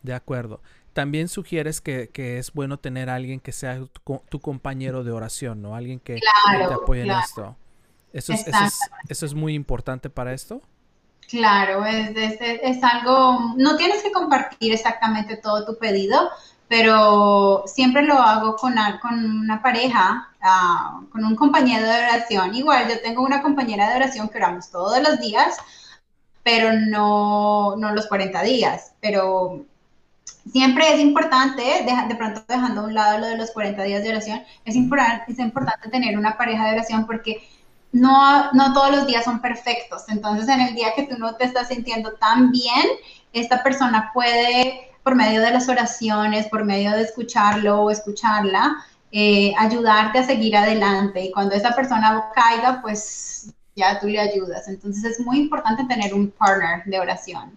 De acuerdo también sugieres que, es bueno tener a alguien que sea tu, compañero de oración, ¿no? Alguien que, te apoye en esto. Eso es, eso es, muy importante para esto. Claro, es, es, algo, no tienes que compartir exactamente todo tu pedido, pero siempre lo hago con, con una pareja, ah, con un compañero de oración. Igual, yo tengo una compañera de oración que oramos todos los días, pero no, no los 40 días, pero siempre es importante, de, pronto dejando a un lado lo de los 40 días de oración, es, importante, es importante tener una pareja de oración porque no, no todos los días son perfectos. Entonces, en el día que tú no te estás sintiendo tan bien, esta persona puede, por medio de las oraciones, por medio de escucharlo o escucharla, eh, ayudarte a seguir adelante. Y cuando esa persona caiga, pues ya tú le ayudas. Entonces, es muy importante tener un partner de oración.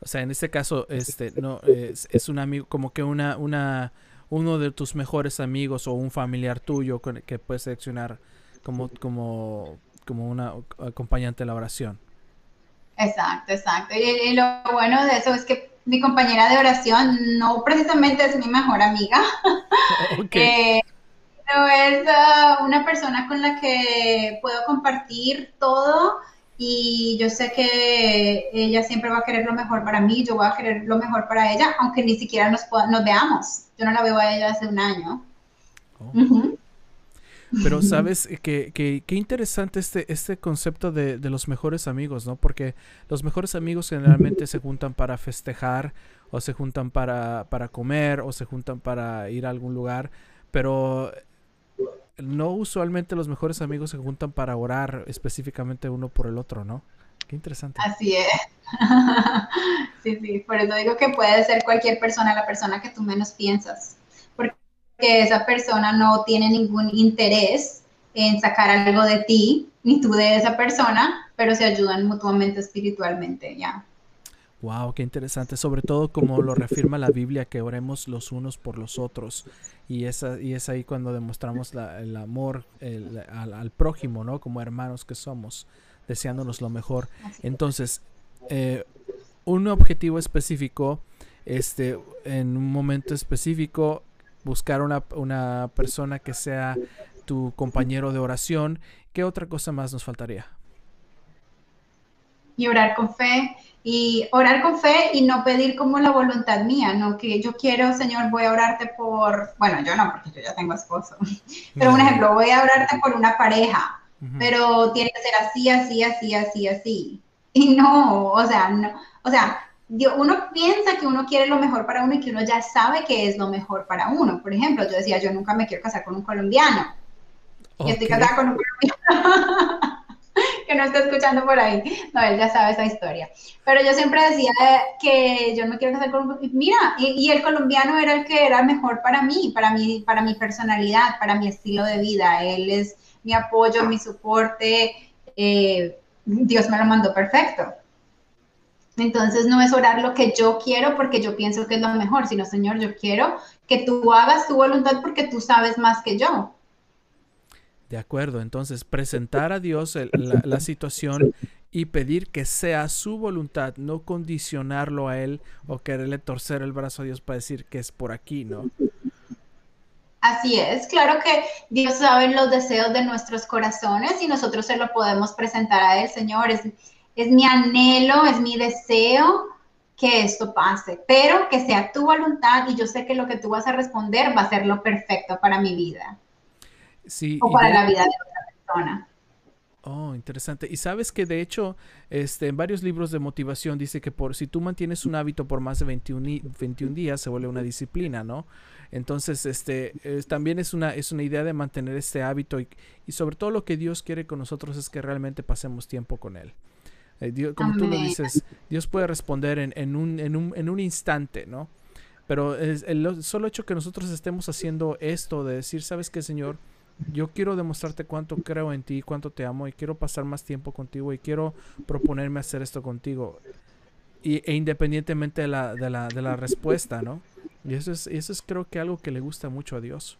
O sea, en este caso, este, no, es, es un amigo, como que una, una, uno de tus mejores amigos o un familiar tuyo que puedes seleccionar como, como, como una acompañante de la oración. Exacto, exacto. Y, lo bueno de eso es que mi compañera de oración no precisamente es mi mejor amiga, [LAUGHS] eh, pero es ah, una persona con la que puedo compartir todo y yo sé que ella siempre va a querer lo mejor para mí, yo voy a querer lo mejor para ella, aunque ni siquiera nos, nos veamos. Yo no la veo a ella hace un año. Oh. Pero sabes que, que, qué interesante este, este concepto de, de, los mejores amigos, ¿no? Porque los mejores amigos generalmente se juntan para festejar o se juntan para, para comer o se juntan para ir a algún lugar, pero no usualmente los mejores amigos se juntan para orar específicamente uno por el otro, ¿no? Qué interesante. Así es. [LAUGHS] sí, sí, por eso digo que puede ser cualquier persona, la persona que tú menos piensas, porque esa persona no tiene ningún interés en sacar algo de ti, ni tú de esa persona, pero se ayudan mutuamente espiritualmente, ya. Wow, qué interesante, sobre todo como lo reafirma la Biblia, que oremos los unos por los otros. Y es, y es ahí cuando demostramos el amor al, prójimo, ¿no? Como hermanos que somos, deseándonos lo mejor. Entonces, eh, un objetivo específico, este, en un momento específico, buscar una, una persona que sea tu compañero de oración. ¿Qué otra cosa más nos faltaría? Y orar con fe, y orar con fe y no pedir como la voluntad mía, no que yo quiero, Señor, voy a orarte por, bueno, yo no, porque yo ya tengo esposo, [LAUGHS] pero un ejemplo, voy a orarte por una pareja, pero tiene que ser así, así, así, así, así. Y no, o sea, no, o sea, uno piensa que uno quiere lo mejor para uno y que uno ya sabe que es lo mejor para uno. Por ejemplo, yo decía, yo nunca me quiero casar con un colombiano. Y estoy casada con un colombiano. [LAUGHS] que no está escuchando por ahí. No, él ya sabe esa historia. Pero yo siempre decía que yo no quiero casar con un... Mira, y, el colombiano era el que era mejor para mí, para mí, para mi personalidad, para mi estilo de vida. Él es mi apoyo, mi soporte. Eh, Dios me lo mandó perfecto. Entonces no es orar lo que yo quiero porque yo pienso que es lo mejor, sino Señor, yo quiero que tú hagas tu voluntad porque tú sabes más que yo. De acuerdo, entonces presentar a Dios la, situación y pedir que sea su voluntad, no condicionarlo a Él o quererle torcer el brazo a Dios para decir que es por aquí, ¿no? Así es, claro que Dios sabe los deseos de nuestros corazones y nosotros se lo podemos presentar a Él, Señor, es, es mi anhelo, es mi deseo que esto pase, pero que sea tu voluntad y yo sé que lo que tú vas a responder va a ser lo perfecto para mi vida o para la vida de otra persona. Oh, interesante. Y sabes que de hecho, este, en varios libros de motivación dice que por si tú mantienes un hábito por más de 21, 21 días, se vuelve una disciplina, ¿no? Entonces, este, también es una, es una idea de mantener este hábito y, sobre todo lo que Dios quiere con nosotros es que realmente pasemos tiempo con Él. Eh, como tú lo dices, Dios puede responder en, en, un, en, un, en un instante, ¿no? Pero es el solo hecho que nosotros estemos haciendo esto de decir, ¿sabes qué, Señor? yo quiero demostrarte cuánto creo en ti, cuánto te amo y quiero pasar más tiempo contigo y quiero proponerme hacer esto contigo. Y, e independientemente de la, de, la, de la respuesta, ¿no? Y eso es, eso es creo que algo que le gusta mucho a Dios.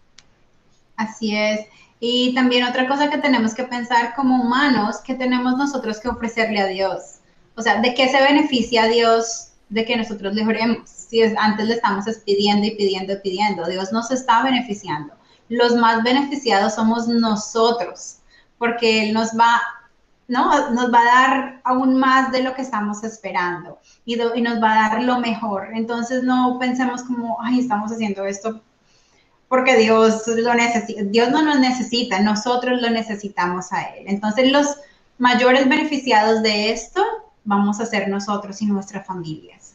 Así es. Y también otra cosa que tenemos que pensar como humanos, que tenemos nosotros que ofrecerle a Dios. O sea, ¿de qué se beneficia Dios de que nosotros le oremos? Si es, antes le estamos pidiendo y pidiendo y pidiendo, Dios nos está beneficiando los más beneficiados somos nosotros, porque Él nos va, ¿no? Nos va a dar aún más de lo que estamos esperando y, y nos va a dar lo mejor. Entonces no pensemos como, ay, estamos haciendo esto porque Dios lo. Dios no nos necesita, nosotros lo necesitamos a Él. Entonces los mayores beneficiados de esto vamos a ser nosotros y nuestras familias.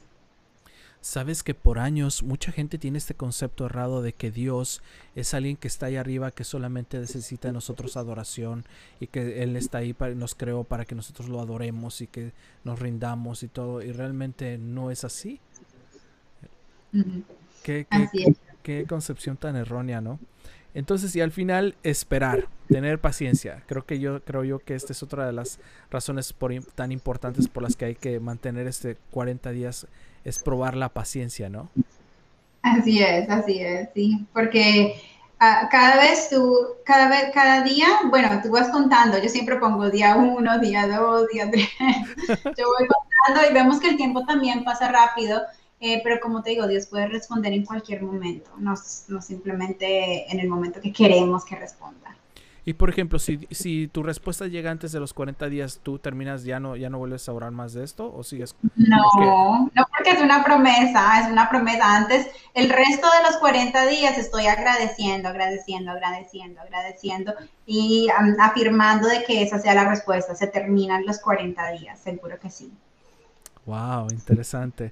Sabes que por años mucha gente tiene este concepto errado de que Dios es alguien que está ahí arriba, que solamente necesita de nosotros adoración y que Él está ahí para nos creó para que nosotros lo adoremos y que nos rindamos y todo. Y realmente no es así. ¿Qué, qué, concepción tan errónea, ¿no? Entonces, y al final, esperar, tener paciencia. Creo que yo, creo yo que esta es otra de las razones tan importantes por las que hay que mantener este 40 días es probar la paciencia, ¿no? Así es, así es, sí, porque ah, cada vez tú, cada vez, cada día, bueno, tú vas contando, yo siempre pongo día uno, día dos, día tres, [LAUGHS] yo voy contando y vemos que el tiempo también pasa rápido, eh, pero como te digo, Dios puede responder en cualquier momento, no, no simplemente en el momento que queremos que responda. Y por ejemplo, si, si tu respuesta llega antes de los 40 días, ¿tú terminas, ya no, ya no vuelves a orar más de esto o sigues? No, no porque es una promesa, es una promesa. Antes, el resto de los 40 días estoy agradeciendo, agradeciendo, agradeciendo, agradeciendo y afirmando de que esa sea la respuesta. Se terminan los 40 días, seguro que sí. Wow, interesante.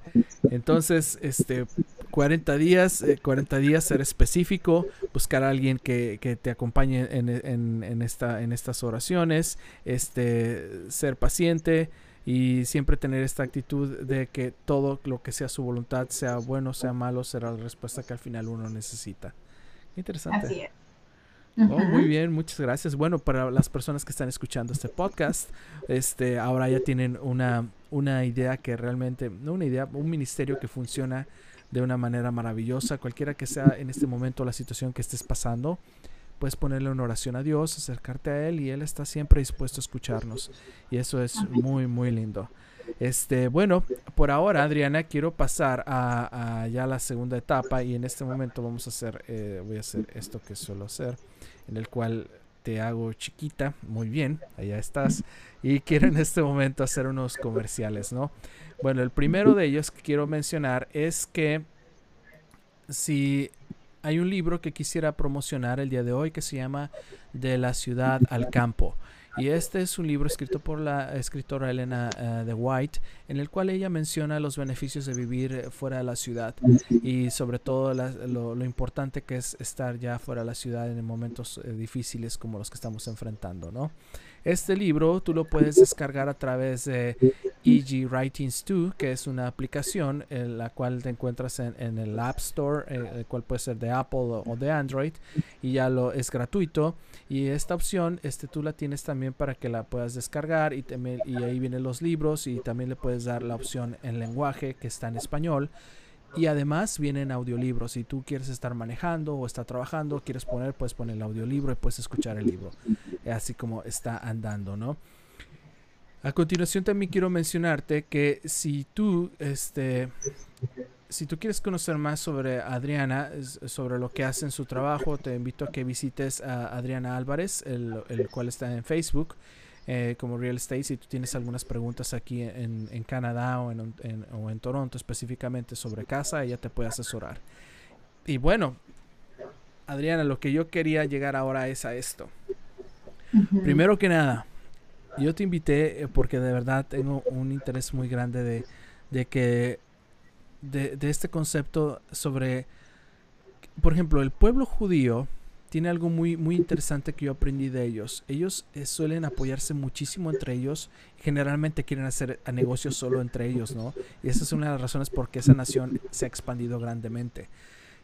Entonces, este, 40 días, 40 eh, días ser específico, buscar a alguien que, que te acompañe en, en, en, esta, en estas oraciones, este, ser paciente y siempre tener esta actitud de que todo lo que sea su voluntad, sea bueno, sea malo, será la respuesta que al final uno necesita. Interesante. Así es. Oh, muy bien, muchas gracias. Bueno, para las personas que están escuchando este podcast, este, ahora ya tienen una, una idea que realmente, no una idea, un ministerio que funciona de una manera maravillosa, cualquiera que sea en este momento la situación que estés pasando, puedes ponerle una oración a Dios, acercarte a Él y Él está siempre dispuesto a escucharnos. Y eso es muy, muy lindo. Este, bueno, por ahora, Adriana, quiero pasar a, ya la segunda etapa y en este momento vamos a hacer, eh, voy a hacer esto que suelo hacer, en el cual te hago chiquita, muy bien, allá estás, y quiero en este momento hacer unos comerciales, ¿no? Bueno, el primero de ellos que quiero mencionar es que si hay un libro que quisiera promocionar el día de hoy que se llama De la ciudad al campo. Y este es un libro escrito por la escritora Elena eh, de White, en el cual ella menciona los beneficios de vivir eh, fuera de la ciudad y sobre todo lo, importante que es estar ya fuera de la ciudad en momentos eh, difíciles como los que estamos enfrentando, ¿no? Este libro tú lo puedes descargar a través de EG Writings 2, que es una aplicación en la cual te encuentras en, el App Store, el cual puede ser de Apple o, de Android, y ya lo es gratuito. Y esta opción, este, tú la tienes también para que la puedas descargar y, y ahí vienen los libros y también le puedes dar la opción en lenguaje que está en español. Y además vienen audiolibros. Si tú quieres estar manejando o está trabajando, quieres poner, puedes poner el audiolibro y puedes escuchar el libro. Así como está andando, ¿no? A continuación también quiero mencionarte que si tú, este, si tú quieres conocer más sobre Adriana, sobre lo que hace en su trabajo, te invito a que visites a Adriana Álvarez, el, el cual está en Facebook. Eh, como real estate. Si tú tienes algunas preguntas aquí en, en Canadá o en, o en, Toronto específicamente sobre casa, ella te puede asesorar. Y bueno, Adriana, lo que yo quería llegar ahora es a esto. Primero que nada, yo te invité eh, porque de verdad tengo un interés muy grande de, de que de, de, este concepto sobre, por ejemplo, el pueblo judío tiene algo muy, muy interesante que yo aprendí de ellos. Ellos eh, suelen apoyarse muchísimo entre ellos. Generalmente quieren hacer negocios solo entre ellos, ¿no? Y esa es una de las razones por qué esa nación se ha expandido grandemente.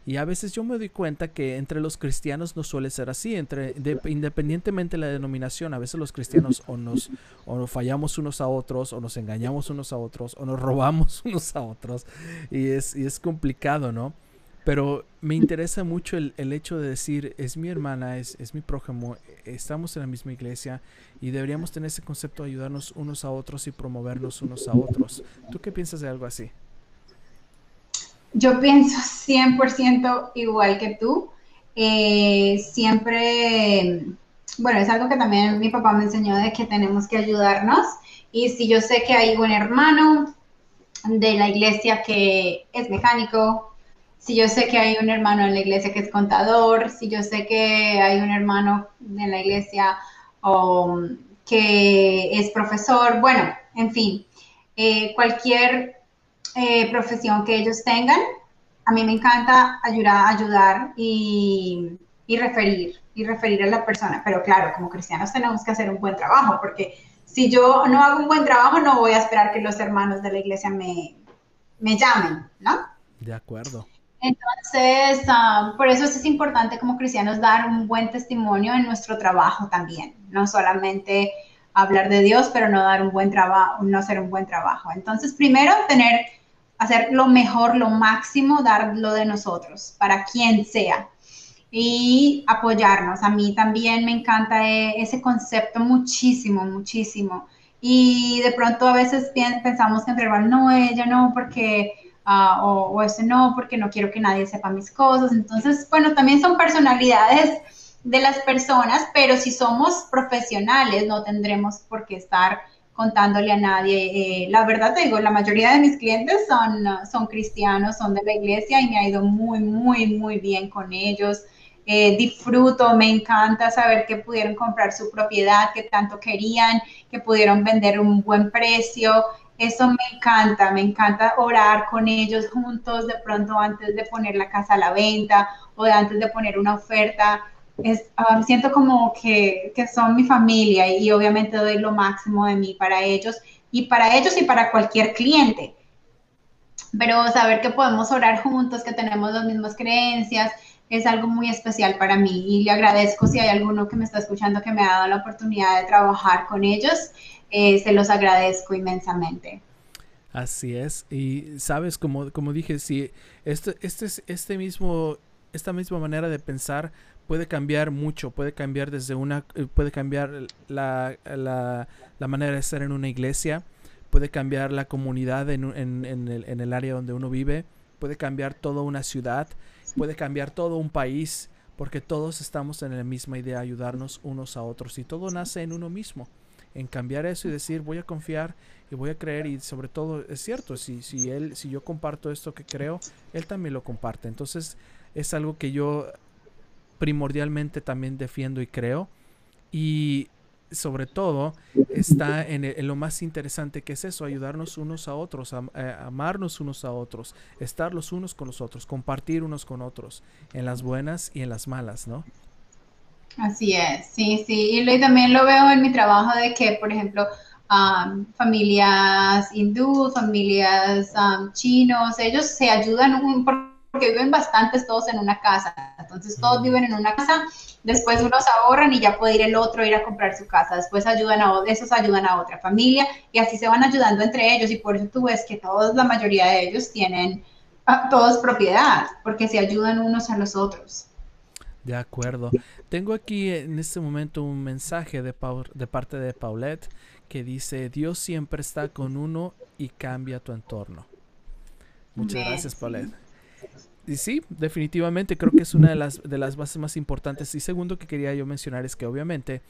Y a veces yo me doy cuenta que entre los cristianos no suele ser así, entre independientemente de la denominación, a veces los cristianos o nos o nos fallamos unos a otros, o nos engañamos unos a otros, o nos robamos [LAUGHS] unos a otros, y es, y es complicado, ¿no? Pero me interesa mucho el, el, hecho de decir, es mi hermana, es, es mi prójimo, estamos en la misma iglesia y deberíamos tener ese concepto de ayudarnos unos a otros y promovernos unos a otros. ¿Tú qué piensas de algo así? Yo pienso 100% igual que tú. Eh, siempre, bueno, es algo que también mi papá me enseñó de que tenemos que ayudarnos. Y si yo sé que hay un hermano de la iglesia que es mecánico, si yo sé que hay un hermano en la iglesia que es contador, si yo sé que hay un hermano en la iglesia que es profesor, bueno, en fin, eh, cualquier eh, profesión que ellos tengan, a mí me encanta ayudar, ayudar y, y, referir, y referir a la persona, pero claro, como cristianos tenemos que hacer un buen trabajo, porque si yo no hago un buen trabajo, no voy a esperar que los hermanos de la iglesia me, me llamen, ¿no? De acuerdo. Entonces, ah, por eso es importante como cristianos dar un buen testimonio en nuestro trabajo también, no solamente hablar de Dios, pero no dar un buen trabajo, no hacer un buen trabajo. Entonces, primero tener, hacer lo mejor, lo máximo, dar lo de nosotros, para quien sea, y apoyarnos. A mí también me encanta e, ese concepto muchísimo, muchísimo. Y de pronto a veces pensamos que entre no, ella no, porque Ah, o, o ese no, porque no quiero que nadie sepa mis cosas. Entonces, bueno, también son personalidades de las personas, pero si somos profesionales no tendremos por qué estar contándole a nadie. Eh, la verdad te digo, la mayoría de mis clientes son, son cristianos, son de la iglesia y me ha ido muy, muy, muy bien con ellos. Eh, disfruto, me encanta saber que pudieron comprar su propiedad que tanto querían, que pudieron vender un buen precio, Eso me encanta, me encanta orar con ellos juntos, de pronto antes de poner la casa a la venta o de antes de poner una oferta. Es, um, siento como que, que, son mi familia y, obviamente doy lo máximo de mí para ellos y para ellos y para cualquier cliente. Pero saber que podemos orar juntos, que tenemos las mismas creencias, es algo muy especial para mí y le agradezco si hay alguno que me está escuchando que me ha dado la oportunidad de trabajar con ellos eh, se los agradezco inmensamente. Así es. Y sabes, como, como dije, si este, este, este mismo, esta misma manera de pensar puede cambiar mucho, puede cambiar desde una, eh, puede cambiar la, la, la manera de ser en una iglesia, puede cambiar la comunidad en, en, en, el, en el área donde uno vive, puede cambiar toda una ciudad, puede cambiar todo un país, porque todos estamos en la misma idea, ayudarnos unos a otros y todo nace en uno mismo en cambiar eso y decir voy a confiar y voy a creer y sobre todo es cierto si si él si yo comparto esto que creo él también lo comparte entonces es algo que yo primordialmente también defiendo y creo y sobre todo está en, lo más interesante que es eso, ayudarnos unos a otros, eh, amarnos unos a otros, estar los unos con los otros, compartir unos con otros, en las buenas y en las malas, ¿no? Así es, sí, sí. Y también lo veo en mi trabajo de que, por ejemplo, familias hindú, familias chinos, ellos se ayudan porque viven bastantes todos en una casa. Entonces todos viven en una casa, después unos ahorran y ya puede ir el otro a ir a comprar su casa. Después ayudan a esos ayudan a otra familia y así se van ayudando entre ellos y por eso tú ves que todos, la mayoría de ellos tienen ah, todos propiedad, porque se ayudan unos a los otros. De acuerdo. Tengo aquí en este momento un mensaje de, de parte de Paulette que dice, Dios siempre está con uno y cambia tu entorno. Muchas gracias, Paulette. Y sí, definitivamente creo que es una de las, de las bases más importantes. Y segundo que quería yo mencionar es que obviamente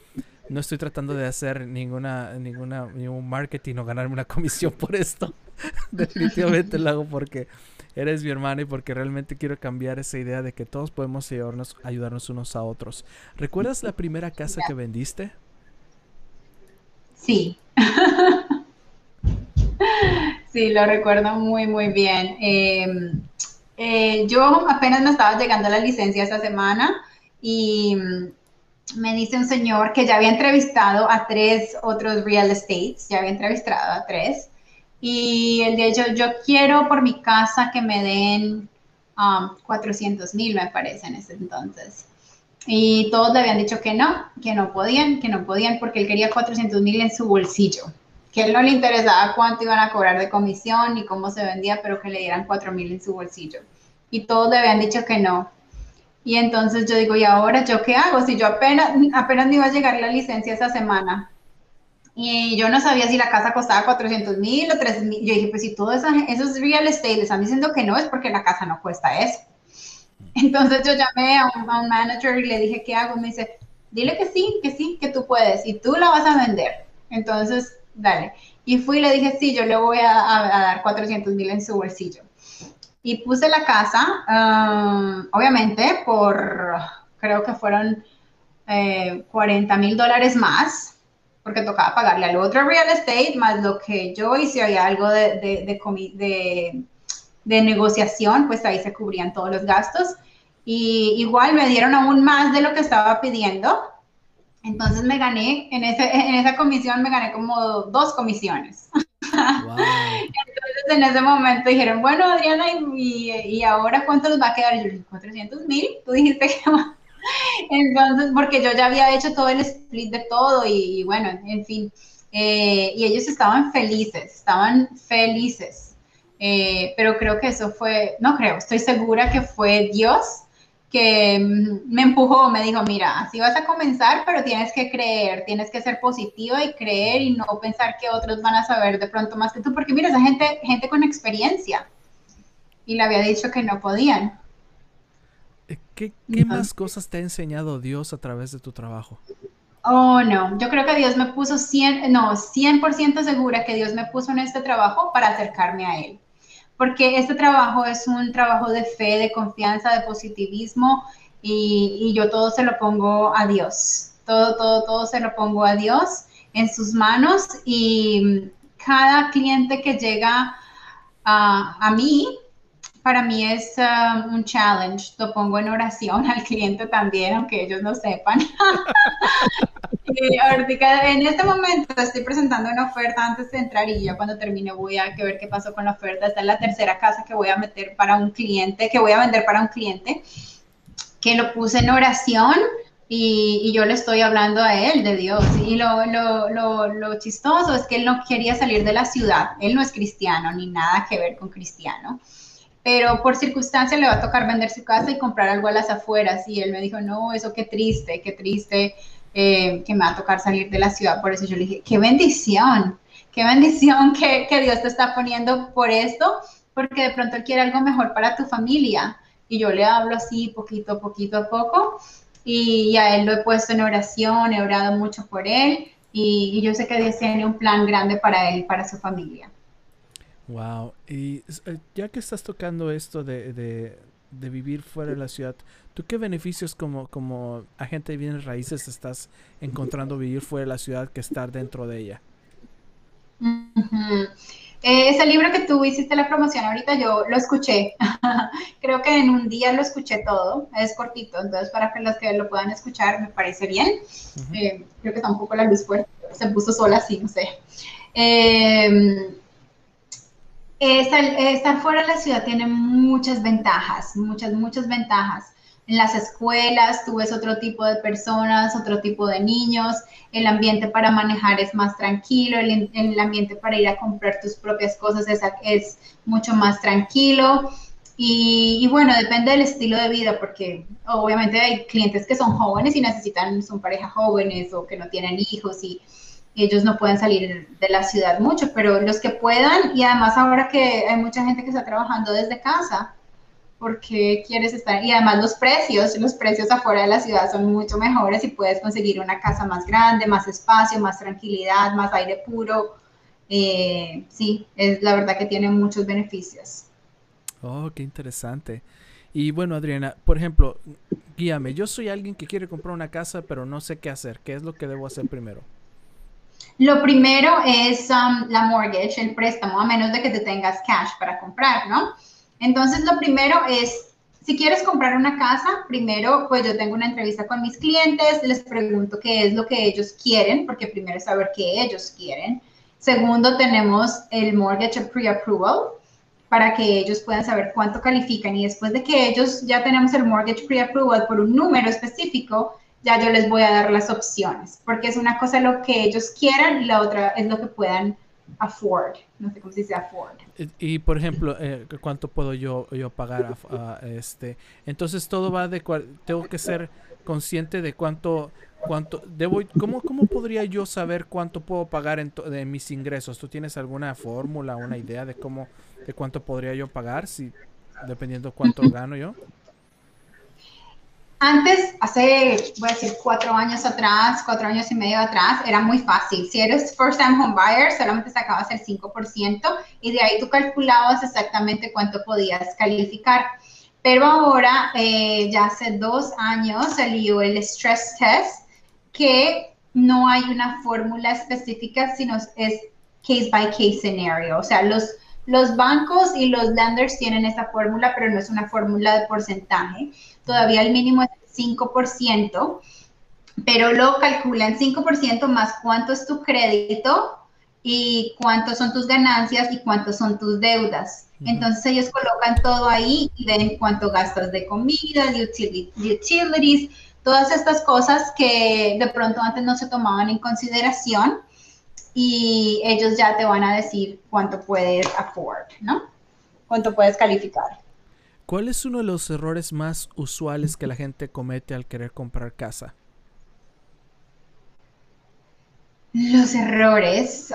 no estoy tratando de hacer ninguna, ninguna, ningún marketing o ganarme una [LAUGHS] comisión por esto. [LAUGHS] definitivamente lo hago porque eres mi hermano y porque realmente quiero cambiar esa idea de que todos podemos ayudarnos, ayudarnos unos a otros. ¿Recuerdas la primera casa que vendiste? Sí. [LAUGHS] sí, lo recuerdo muy, muy bien. Em, eh, yo apenas me estaba llegando a la licencia esta semana y mm, me dice un señor que ya había entrevistado a tres otros real estates, ya había entrevistado a tres, y él de hecho, yo quiero por mi casa que me den 400 um, mil, me parece, en ese entonces. Y todos le habían dicho que no, que no podían, que no podían, porque él quería 400 mil en su bolsillo, que él no le interesaba cuánto iban a cobrar de comisión ni cómo se vendía, pero que le dieran 4 mil en su bolsillo. Y todos le habían dicho que no. Y entonces yo digo, ¿y ahora yo qué hago? Si yo apenas, apenas me iba a llegar la licencia esa semana y yo no sabía si la casa costaba 400 mil o 3 mil. Yo dije, pues si todos esos real estate están diciendo que no, es porque la casa no cuesta eso. [LAUGHS] Entonces yo llamé a un, manager y le dije, ¿qué hago? Me dice, dile que sí, que sí, que tú puedes y tú la vas a vender. Entonces, dale. Y fui y le dije, sí, yo le voy a, dar 400 mil en su bolsillo. Y puse la casa, um, obviamente, por, creo que fueron 40 eh, mil dólares más porque tocaba pagarle al otro real estate más lo que yo y si había algo de, de, de, negociación, pues ahí se cubrían todos los gastos. Y igual me dieron aún más de lo que estaba pidiendo. Entonces me gané, en, ese, en esa comisión me gané como dos comisiones. Entonces en ese momento dijeron, bueno Adriana, ¿y, y ahora cuánto les va a quedar? yo dije, 400 mil, tú dijiste que entonces, porque yo ya había hecho todo el split de todo y, bueno, en fin. Eh, y ellos estaban felices, estaban felices. Eh, pero creo que eso fue, no creo, estoy segura que fue Dios que mm, me empujó, me dijo, mira, así vas a comenzar, pero tienes que creer, tienes que ser positiva y creer y no pensar que otros van a saber de pronto más que tú, porque mira, esa gente, gente con experiencia, y le había dicho que no podían. ¿Qué, qué más cosas te ha enseñado Dios a través de tu trabajo? Oh, no, yo creo que Dios me puso 100, no, 100% segura que Dios me puso en este trabajo para acercarme a Él. Porque este trabajo es un trabajo de fe, de confianza, de positivismo y, y yo todo se lo pongo a Dios. Todo, todo, todo se lo pongo a Dios en sus manos y cada cliente que llega a mí, para mí es um, un challenge. Lo pongo en oración al cliente también, aunque ellos no sepan. [LAUGHS] y ahorita, en este momento estoy presentando una oferta antes de entrar y ya cuando termine voy a ver qué pasó con la oferta. Esta es la tercera casa que voy a meter para un cliente, que voy a vender para un cliente, que lo puse en oración. Y, yo le estoy hablando a él de Dios. Y lo, lo, lo, lo, chistoso es que él no quería salir de la ciudad. Él no es cristiano, ni nada que ver con cristiano pero por circunstancia le va a tocar vender su casa y comprar algo a las afueras. Y él me dijo, no, eso qué triste, qué triste eh, que me va a tocar salir de la ciudad. Por eso yo le dije, qué bendición, qué bendición que, que Dios te está poniendo por esto, porque de pronto él quiere algo mejor para tu familia. Y yo le hablo así, poquito, poquito a poco. Y a él lo he puesto en oración, he orado mucho por él. Y, y yo sé que Dios tiene un plan grande para él para su familia. Wow. Y eh, ya que estás tocando esto de, de, vivir fuera de la ciudad, ¿tú qué beneficios como, como agente de bienes raíces estás encontrando vivir fuera de la ciudad que estar dentro de ella? ese libro que tú hiciste la promoción ahorita, yo lo escuché. [LAUGHS] Creo que en un día lo escuché todo. Es cortito, entonces para que los que lo puedan escuchar me parece bien. Eh, creo que tampoco la luz fue, se puso sola así, no sé. Eh, Estar, fuera de la ciudad tiene muchas ventajas, muchas, muchas ventajas. En las escuelas tú ves otro tipo de personas, otro tipo de niños, el ambiente para manejar es más tranquilo, el, ambiente para ir a comprar tus propias cosas es, es mucho más tranquilo. Y, y, bueno, depende del estilo de vida, porque obviamente hay clientes que son jóvenes y necesitan, son parejas jóvenes o que no tienen hijos y ellos no pueden salir de la ciudad mucho, pero los que puedan, y además ahora que hay mucha gente que está trabajando desde casa, porque quieres estar, y además los precios, los precios afuera de la ciudad son mucho mejores y puedes conseguir una casa más grande, más espacio, más tranquilidad, más aire puro. Eh, sí, es la verdad que tiene muchos beneficios. Oh, qué interesante. Y bueno, Adriana, por ejemplo, guíame, yo soy alguien que quiere comprar una casa, pero no sé qué hacer. ¿Qué es lo que debo hacer primero? Lo primero es um, la mortgage, el préstamo, a menos de que te tengas cash para comprar, ¿no? Entonces, lo primero es, si quieres comprar una casa, primero, pues yo tengo una entrevista con mis clientes, les pregunto qué es lo que ellos quieren, porque primero es saber qué ellos quieren. Segundo, tenemos el mortgage pre-approval, para que ellos puedan saber cuánto califican y después de que ellos ya tenemos el mortgage pre-approval por un número específico, ya yo les voy a dar las opciones, porque es una cosa lo que ellos quieran y la otra es lo que puedan afford, no sé cómo se dice afford. Y, por ejemplo, eh, ¿cuánto puedo yo, yo pagar a, este? Entonces todo va de, tengo que ser consciente de cuánto, cuánto, debo, ¿cómo, cómo podría yo saber cuánto puedo pagar en de mis ingresos? ¿Tú tienes alguna fórmula, una idea de cómo, de cuánto podría yo pagar, si, dependiendo cuánto gano yo? Antes, hace, voy a decir, cuatro años atrás, cuatro años y medio atrás, era muy fácil. Si eres first time home buyer, solamente sacabas el 5% y de ahí tú calculabas exactamente cuánto podías calificar. Pero ahora, eh, ya hace dos años, salió el stress test, que no hay una fórmula específica, sino es case by case scenario. O sea, los, los bancos y los lenders tienen esa fórmula, pero no es una fórmula de porcentaje todavía el mínimo es 5%, pero lo calculan 5% más cuánto es tu crédito y cuántos son tus ganancias y cuántos son tus deudas. Entonces ellos colocan todo ahí y ven cuánto gastas de comida, de utilities, todas estas cosas que de pronto antes no se tomaban en consideración y ellos ya te van a decir cuánto puedes afford, ¿no? Cuánto puedes calificar. ¿Cuál es uno de los errores más usuales que la gente comete al querer comprar casa? Los errores,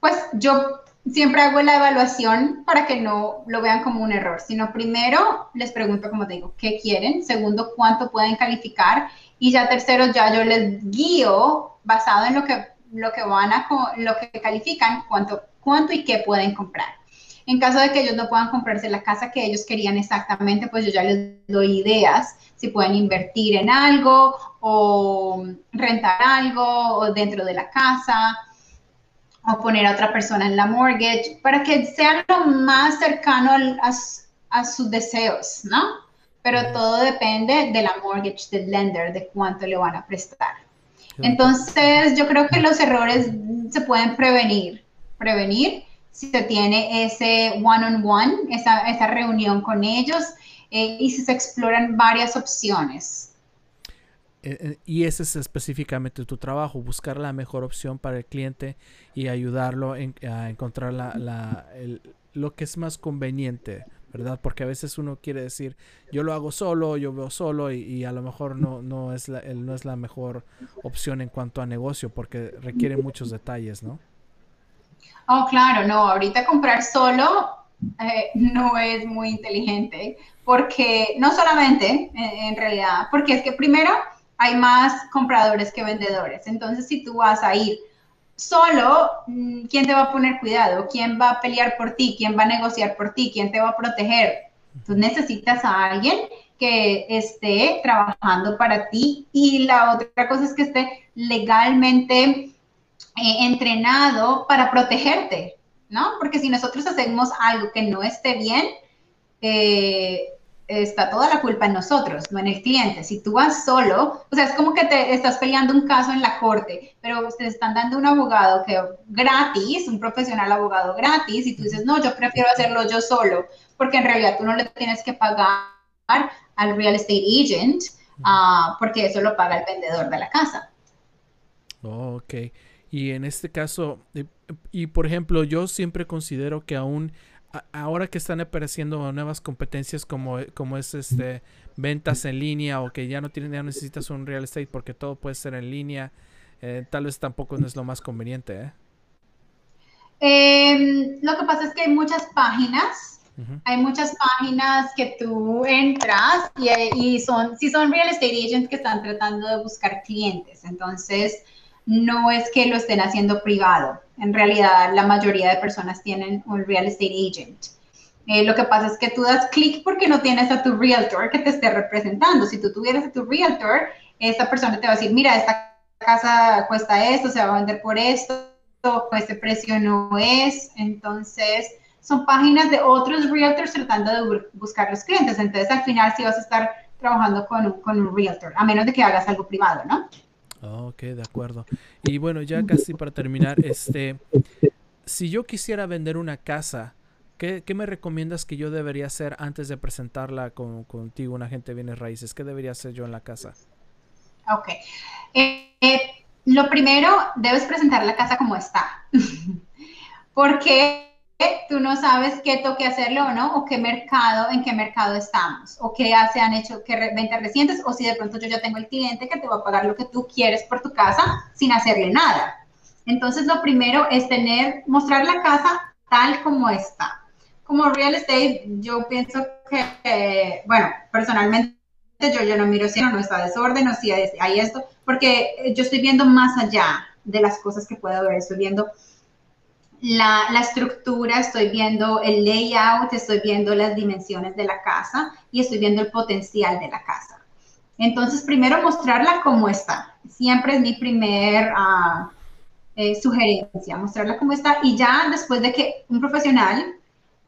pues yo siempre hago la evaluación para que no lo vean como un error, sino primero les pregunto, como te digo, qué quieren, segundo, cuánto pueden calificar y ya tercero, ya yo les guío basado en lo que, lo que van a, lo que califican, cuánto, cuánto y qué pueden comprar. En caso de que ellos no puedan comprarse la casa que ellos querían exactamente, pues yo ya les doy ideas, si pueden invertir en algo o rentar algo o dentro de la casa o poner a otra persona en la mortgage para que sea lo más cercano a, sus deseos, ¿no? Pero todo depende de la mortgage del lender, de cuánto le van a prestar. Entonces, yo creo que los errores se pueden prevenir, prevenir si se tiene ese one-on-one, esa, esa, reunión con ellos eh, y si se exploran varias opciones. Eh, eh, y ese es específicamente tu trabajo, buscar la mejor opción para el cliente y ayudarlo a encontrar la, lo que es más conveniente, ¿verdad? Porque a veces uno quiere decir, yo lo hago solo, yo veo solo y, a lo mejor no, no, es la, no es la mejor opción en cuanto a negocio porque requiere muchos detalles, ¿no? Oh, claro, no, ahorita comprar solo eh, no es muy inteligente porque no solamente en realidad, porque es que primero hay más compradores que vendedores. Entonces, si tú vas a ir solo, mm, ¿quién te va a poner cuidado? ¿Quién va a pelear por ti? ¿Quién va a negociar por ti? ¿Quién te va a proteger? Tú necesitas a alguien que esté trabajando para ti y la otra cosa es que esté legalmente eh, entrenado para protegerte, ¿no? Porque si nosotros hacemos algo que no esté bien, eh, está toda la culpa en nosotros, no en el cliente. Si tú vas solo, o sea, es como que te estás peleando un caso en la corte, pero ustedes están dando un abogado que gratis, un profesional abogado gratis, y tú dices, no, yo prefiero hacerlo yo solo, porque en realidad tú no le tienes que pagar al real estate agent, uh, porque eso lo paga el vendedor de la casa. Oh, ok. Y en este caso, eh, y por ejemplo, yo siempre considero que aún ahora que están apareciendo nuevas competencias como, como es este ventas en línea o que ya no tienes, ya necesitas un real estate porque todo puede ser en línea, eh, tal vez tampoco no es lo más conveniente. ¿eh? Em, lo que pasa es que hay muchas páginas, hay muchas páginas que tú entras y, y, son, si son real estate agents que están tratando de buscar clientes, entonces no es que lo estén haciendo privado. En realidad, la mayoría de personas tienen un real estate agent. Eh, lo que pasa es que tú das clic porque no tienes a tu realtor que te esté representando. Si tú tuvieras a tu realtor, esta persona te va a decir, mira, esta casa cuesta esto, se va a vender por esto, este precio no es. Entonces, son páginas de otros realtors tratando de buscar los clientes. Entonces, al final sí vas a estar trabajando con con un realtor, a menos de que hagas algo privado, ¿no? Ok, de acuerdo. Y bueno, ya casi para terminar, este, si yo quisiera vender una casa, ¿qué, me recomiendas que yo debería hacer antes de presentarla con, contigo, un agente de bienes raíces? ¿Qué debería hacer yo en la casa? Ok. Eh, eh, lo primero, debes presentar la casa como está. [LAUGHS] Porque tú no sabes qué toque hacerlo o no, o qué mercado, en qué mercado estamos, o qué se han hecho, qué ventas recientes, o si de pronto yo ya tengo el cliente que te va a pagar lo que tú quieres por tu casa sin hacerle nada. Entonces, lo primero es tener, mostrar la casa tal como está. Como real estate, yo pienso que, bueno, personalmente yo, yo no miro si no, está desorden o si hay esto, porque yo estoy viendo más allá de las cosas que puedo ver, estoy viendo la, estructura, estoy viendo el layout, estoy viendo las dimensiones de la casa y estoy viendo el potencial de la casa. Entonces, primero mostrarla como está. Siempre es mi primer ah, eh, sugerencia, mostrarla como está. Y ya después de que un profesional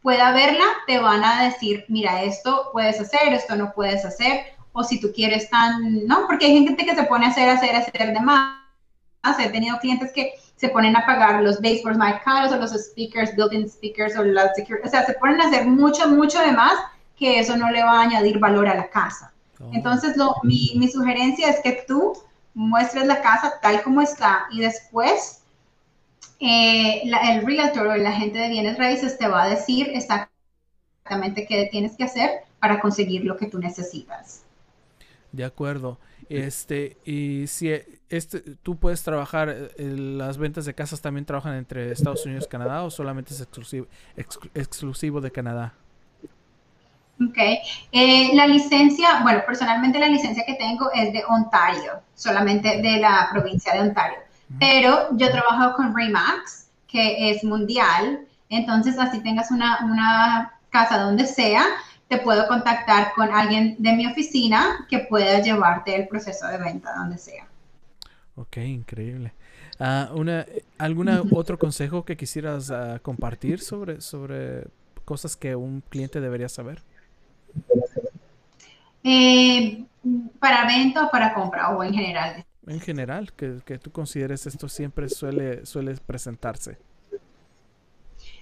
pueda verla, te van a decir, mira, esto puedes hacer, esto no puedes hacer. O si tú quieres tan, ¿no? Porque hay gente que se pone a hacer, hacer, hacer de más. He tenido clientes que se ponen a pagar los baseboards más caros o los speakers, built-in speakers o la security, o sea, se ponen a hacer mucho, mucho de más que eso no le va a añadir valor a la casa. Oh. Entonces, lo, mi, mi, sugerencia es que tú muestres la casa tal como está y después eh, el realtor o el agente de bienes raíces te va a decir exactamente qué tienes que hacer para conseguir lo que tú necesitas. De acuerdo. Este, y si este, tú puedes trabajar, eh, las ventas de casas también trabajan entre Estados Unidos y Canadá o solamente es exclusivo, exclusivo de Canadá? Ok. Eh, la licencia, bueno, personalmente la licencia que tengo es de Ontario, solamente de la provincia de Ontario. Pero yo trabajo con Remax, que es mundial. Entonces, así tengas una, una casa donde sea, te puedo contactar con alguien de mi oficina que pueda llevarte el proceso de venta donde sea. Ok, increíble. Ah, una, ¿Algún [LAUGHS] otro consejo que quisieras ah, compartir sobre, sobre cosas que un cliente debería saber? Eh, para venta o para compra o en general. En general, que, que tú consideres esto siempre suele, suele presentarse.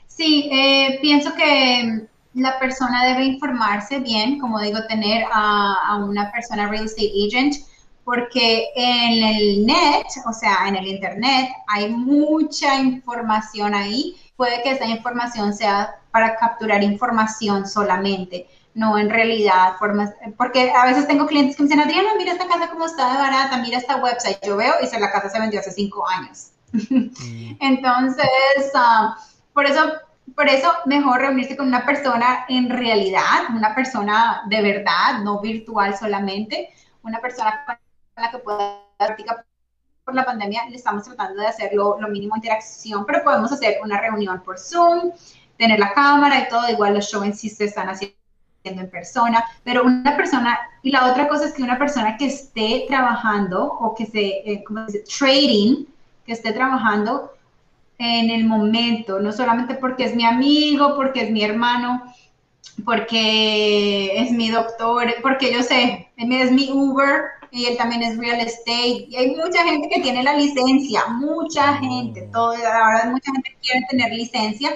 Sí, eh, pienso que la persona debe informarse bien, como digo, tener a, a, una persona real estate agent, porque en el net, o sea, en el internet, hay mucha información ahí. Puede que esa información sea para capturar información solamente no en realidad formas, porque a veces tengo clientes que me dicen, Adriana, mira esta casa como está de barata, mira esta website, yo veo y la casa se vendió hace cinco años. [LAUGHS] Mm. Entonces, ah, por eso, por eso mejor reunirse con una persona en realidad, una persona de verdad, no virtual solamente, una persona con la que pueda practicar por la pandemia, le estamos tratando de hacer lo, lo mínimo interacción, pero podemos hacer una reunión por Zoom, tener la cámara y todo, igual los shows en sí se están haciendo en persona, pero una persona, y la otra cosa es que una persona que esté trabajando o que se, eh, como dice, trading, que esté trabajando en el momento, no solamente porque es mi amigo, porque es mi hermano, porque es mi doctor, porque yo sé, es mi Uber y él también es real estate. Y hay mucha gente que tiene la licencia, mucha gente, todo, ahora mucha gente quiere tener licencia,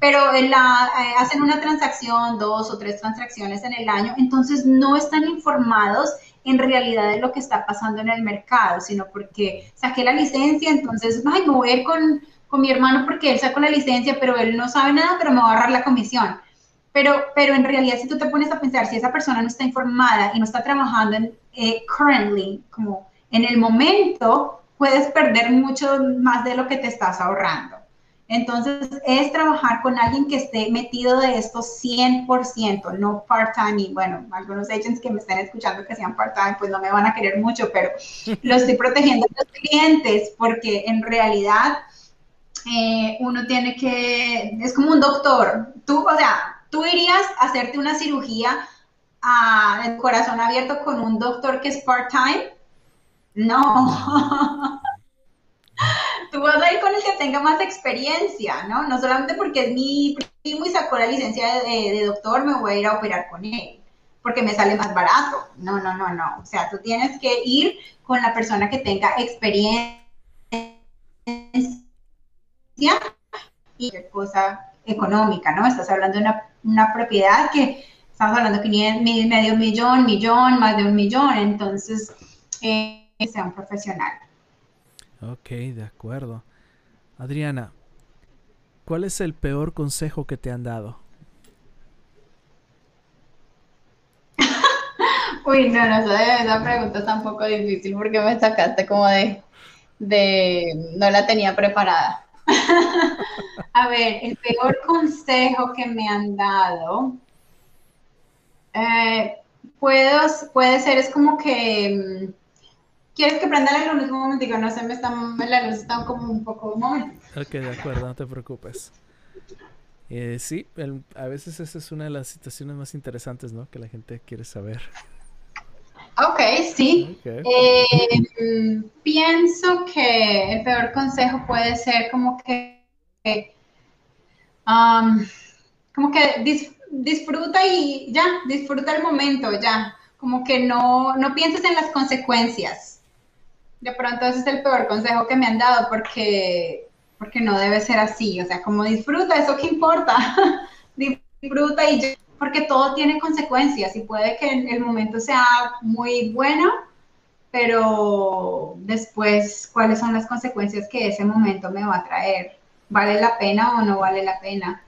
pero la, eh, hacen una transacción, dos o tres transacciones en el año, entonces no están informados en realidad de lo que está pasando en el mercado, sino porque saqué la licencia, entonces, ay, me voy a ir con, con mi hermano porque él sacó la licencia, pero él no sabe nada, pero me va a ahorrar la comisión. Pero, pero en realidad, si tú te pones a pensar, si esa persona no está informada y no está trabajando en, eh, currently, como en el momento, puedes perder mucho más de lo que te estás ahorrando. Entonces, es trabajar con alguien que esté metido de esto 100%, no part-time. Y bueno, algunos agents que me estén escuchando que sean part-time, pues no me van a querer mucho, pero lo estoy protegiendo a los clientes porque en realidad eh, uno tiene que, es como un doctor. Tú, o sea, tú irías a hacerte una cirugía a, ah, corazón abierto con un doctor que es part-time. No. [LAUGHS] tú vas a ir con el que tenga más experiencia, ¿no? No solamente porque es mi primo y sacó la licencia de, doctor, me voy a ir a operar con él, porque me sale más barato. No, no, no, no. O sea, tú tienes que ir con la persona que tenga experiencia y cosa económica, ¿no? Estás hablando de una, propiedad que estamos hablando de medio millón, millón, más de un millón, entonces eh, sea un profesional. Ok, de acuerdo. Adriana, ¿cuál es el peor consejo que te han dado? [LAUGHS] Uy, no, no sé, esa pregunta está un poco difícil porque me sacaste como de, de, no la tenía preparada. [LAUGHS] A ver, el peor consejo que me han dado, eh, puede ser, es como que mm, ¿Quieres que prenda la luz un momento? No sé, me está, la luz está como un poco momento. Ok, de acuerdo, no te preocupes. Eh, sí, a veces esa es una de las situaciones más interesantes, ¿no? Que la gente quiere saber. Ok, sí. Eh, pienso que el peor consejo puede ser como que, um, como que disfruta y ya, disfruta el momento, ya. Como que no, no pienses en las consecuencias de pronto ese es el peor consejo que me han dado porque, porque no debe ser así. O sea, como disfruta, eso que importa. [LAUGHS] disfruta y porque todo tiene consecuencias y puede que el momento sea muy bueno, pero después, ¿cuáles son las consecuencias que ese momento me va a traer? ¿Vale la pena o no vale la pena?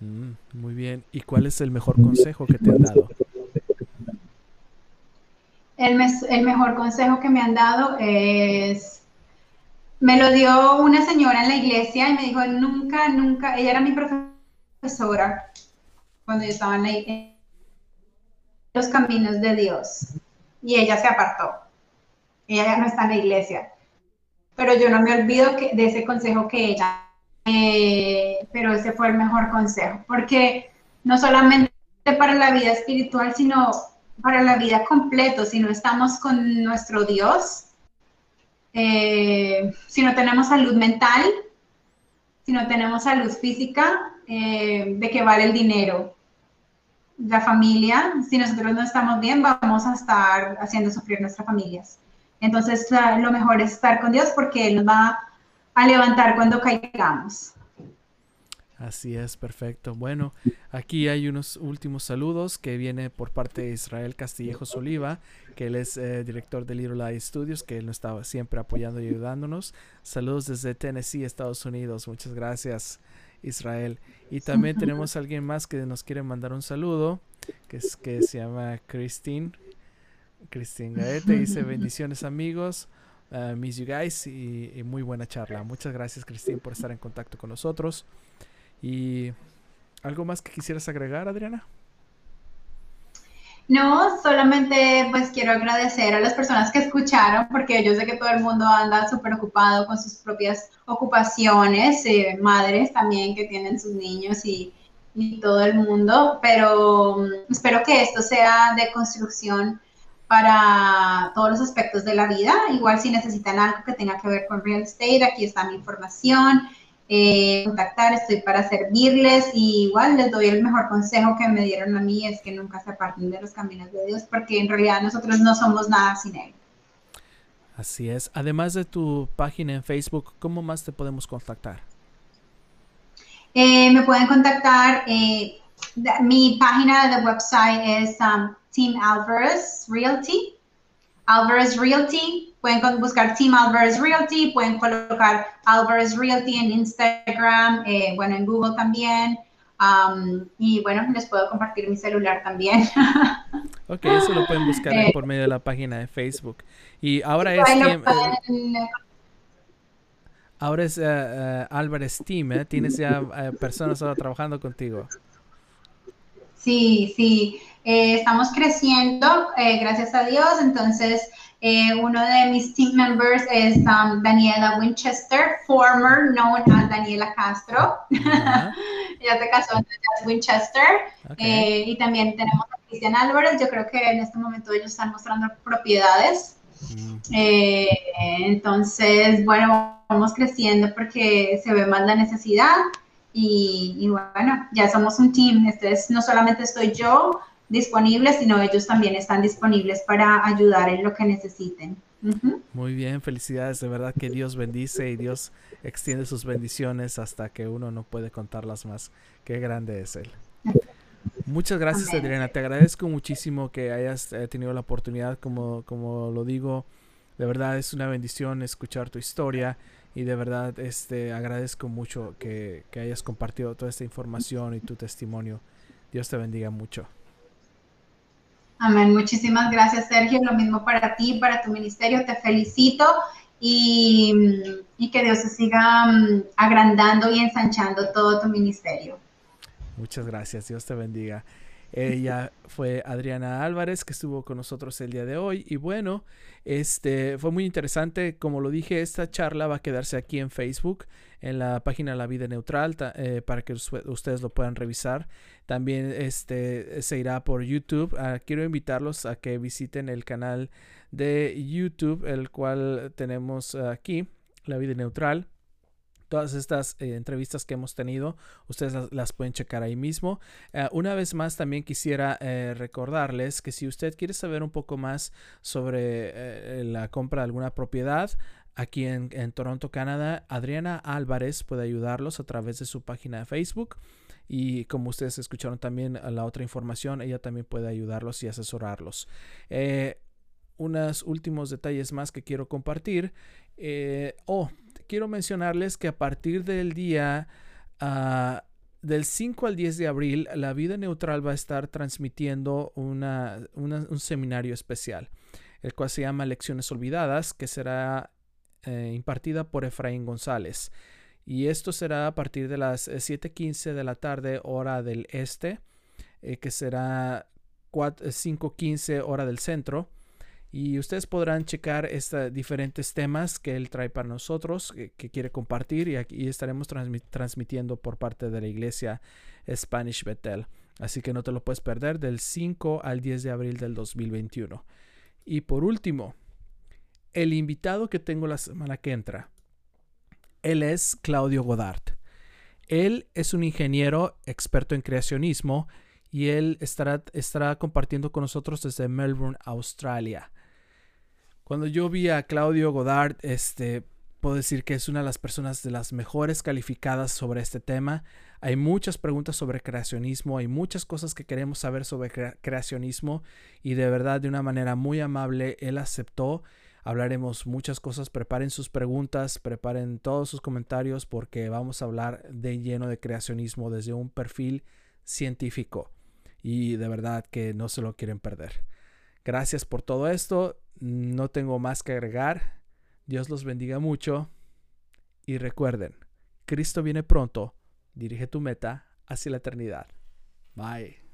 Mm, muy bien. ¿Y cuál es el mejor consejo que te han dado? el, mejor consejo que me han dado es, me lo dio una señora en la iglesia y me dijo, nunca, nunca, ella era mi profesora cuando yo estaba en, los caminos de Dios y ella se apartó. Ella ya no está en la iglesia. Pero yo no me olvido de ese consejo que ella, pero ese fue el mejor consejo, porque no solamente para la vida espiritual, sino para la vida completo, si no estamos con nuestro Dios, eh, si no tenemos salud mental, si no tenemos salud física, eh, ¿de qué vale el dinero? La familia, si nosotros no estamos bien, vamos a estar haciendo sufrir nuestras familias. Entonces, lo mejor es estar con Dios porque Él nos va a levantar cuando caigamos. Así es, perfecto. Bueno, aquí hay unos últimos saludos que viene por parte de Israel Castillejos Oliva, que él es eh, director de Little Eye Studios, que él nos estaba siempre apoyando y ayudándonos. Saludos desde Tennessee, Estados Unidos. Muchas gracias, Israel. Y también tenemos a alguien más que nos quiere mandar un saludo, que, es, que se llama Christine. Christine Gaete dice bendiciones amigos. Uh, miss you guys y, y muy buena charla. Muchas gracias Christine por estar en contacto con nosotros. ¿Y algo más que quisieras agregar, Adriana? No, solamente pues quiero agradecer a las personas que escucharon, porque yo sé que todo el mundo anda súper ocupado con sus propias ocupaciones, eh, madres también que tienen sus niños y, y todo el mundo, pero mm, espero que esto sea de construcción para todos los aspectos de la vida. Igual si necesitan algo que tenga que ver con real estate, aquí está mi información. Eh, contactar, estoy para servirles y igual les doy el mejor consejo que me dieron a mí es que nunca se aparten de los caminos de Dios porque en realidad nosotros no somos nada sin Él. Así es. Además de tu página en Facebook, ¿cómo más te podemos contactar? Eh, me pueden contactar. Eh, mi página de website es um, Team Alvarez Realty. Alvarez Realty Pueden buscar Team Alvarez Realty, pueden colocar Alvarez Realty en Instagram, eh, bueno, en Google también. y bueno, les puedo compartir mi celular también. [LAUGHS] ok, eso lo pueden buscar eh, por medio de la página de Facebook. Y ahora es... Team, ahora es uh, Alvarez Team, ¿eh? Tienes ya personas ahora trabajando contigo. Sí, sí. estamos creciendo, gracias a Dios. Entonces, eh, uno de mis team members es um, Daniela Winchester, former known as Daniela Castro. [LAUGHS] ya se casó, entonces es Winchester. Eh, y también tenemos a Cristian Álvarez. Yo creo que en este momento ellos están mostrando propiedades. Mm. Eh, entonces, bueno, vamos creciendo porque se ve más la necesidad. Y, y bueno, ya somos un team. Este es, no solamente estoy yo, disponibles, sino ellos también están disponibles para ayudar en lo que necesiten. Muy bien, felicidades, de verdad que Dios bendice y Dios extiende sus bendiciones hasta que uno no puede contarlas más. Qué grande es Él. Muchas gracias Adriana, te agradezco muchísimo que hayas eh, tenido la oportunidad, como, como lo digo, de verdad es una bendición escuchar tu historia y de verdad este, agradezco mucho que, que hayas compartido toda esta información y tu testimonio. Dios te bendiga mucho. Amén. Muchísimas gracias, Sergio. Lo mismo para ti, para tu ministerio. Te felicito y, que Dios se siga mm, agrandando y ensanchando todo tu ministerio. Muchas gracias. Dios te bendiga. Ella fue Adriana Álvarez que estuvo con nosotros el día de hoy y bueno, este fue muy interesante, como lo dije, esta charla va a quedarse aquí en Facebook, en la página La Vida Neutral eh, para que ustedes lo puedan revisar. También este se irá por YouTube. Ah, quiero invitarlos a que visiten el canal de YouTube, el cual tenemos aquí, La Vida Neutral todas estas eh, entrevistas que hemos tenido, ustedes las, pueden checar ahí mismo. Eh, una vez más, también quisiera eh, recordarles que si usted quiere saber un poco más sobre la compra de alguna propiedad, aquí en, Toronto, Canadá, Adriana Álvarez puede ayudarlos a través de su página de Facebook. Y como ustedes escucharon también la otra información, ella también puede ayudarlos y asesorarlos. unos últimos detalles más que quiero compartir. oh, quiero mencionarles que a partir del día ah, del 5 al 10 de abril, la vida neutral va a estar transmitiendo una, un seminario especial, el cual se llama Lecciones Olvidadas, que será eh, impartida por Efraín González. Y esto será a partir de las 7.15 de la tarde, hora del este, eh, que será 5.15 hora del centro. Y ustedes podrán checar diferentes temas que él trae para nosotros, que, quiere compartir, y aquí estaremos transmitiendo por parte de la iglesia Spanish Betel. Así que no te lo puedes perder del 5 al 10 de abril del 2021. Y por último, el invitado que tengo la semana que entra, él es Claudio Godard. Él es un ingeniero experto en creacionismo y él estará, estará compartiendo con nosotros desde Melbourne, Australia. Cuando yo vi a Claudio Godard, este, puedo decir que es una de las personas de las mejores calificadas sobre este tema. Hay muchas preguntas sobre creacionismo, hay muchas cosas que queremos saber sobre creacionismo y de verdad de una manera muy amable él aceptó. Hablaremos muchas cosas, preparen sus preguntas, preparen todos sus comentarios porque vamos a hablar de lleno de creacionismo desde un perfil científico y de verdad que no se lo quieren perder. Gracias por todo esto, no tengo más que agregar. Dios los bendiga mucho y recuerden, Cristo viene pronto, dirige tu meta hacia la eternidad. Bye.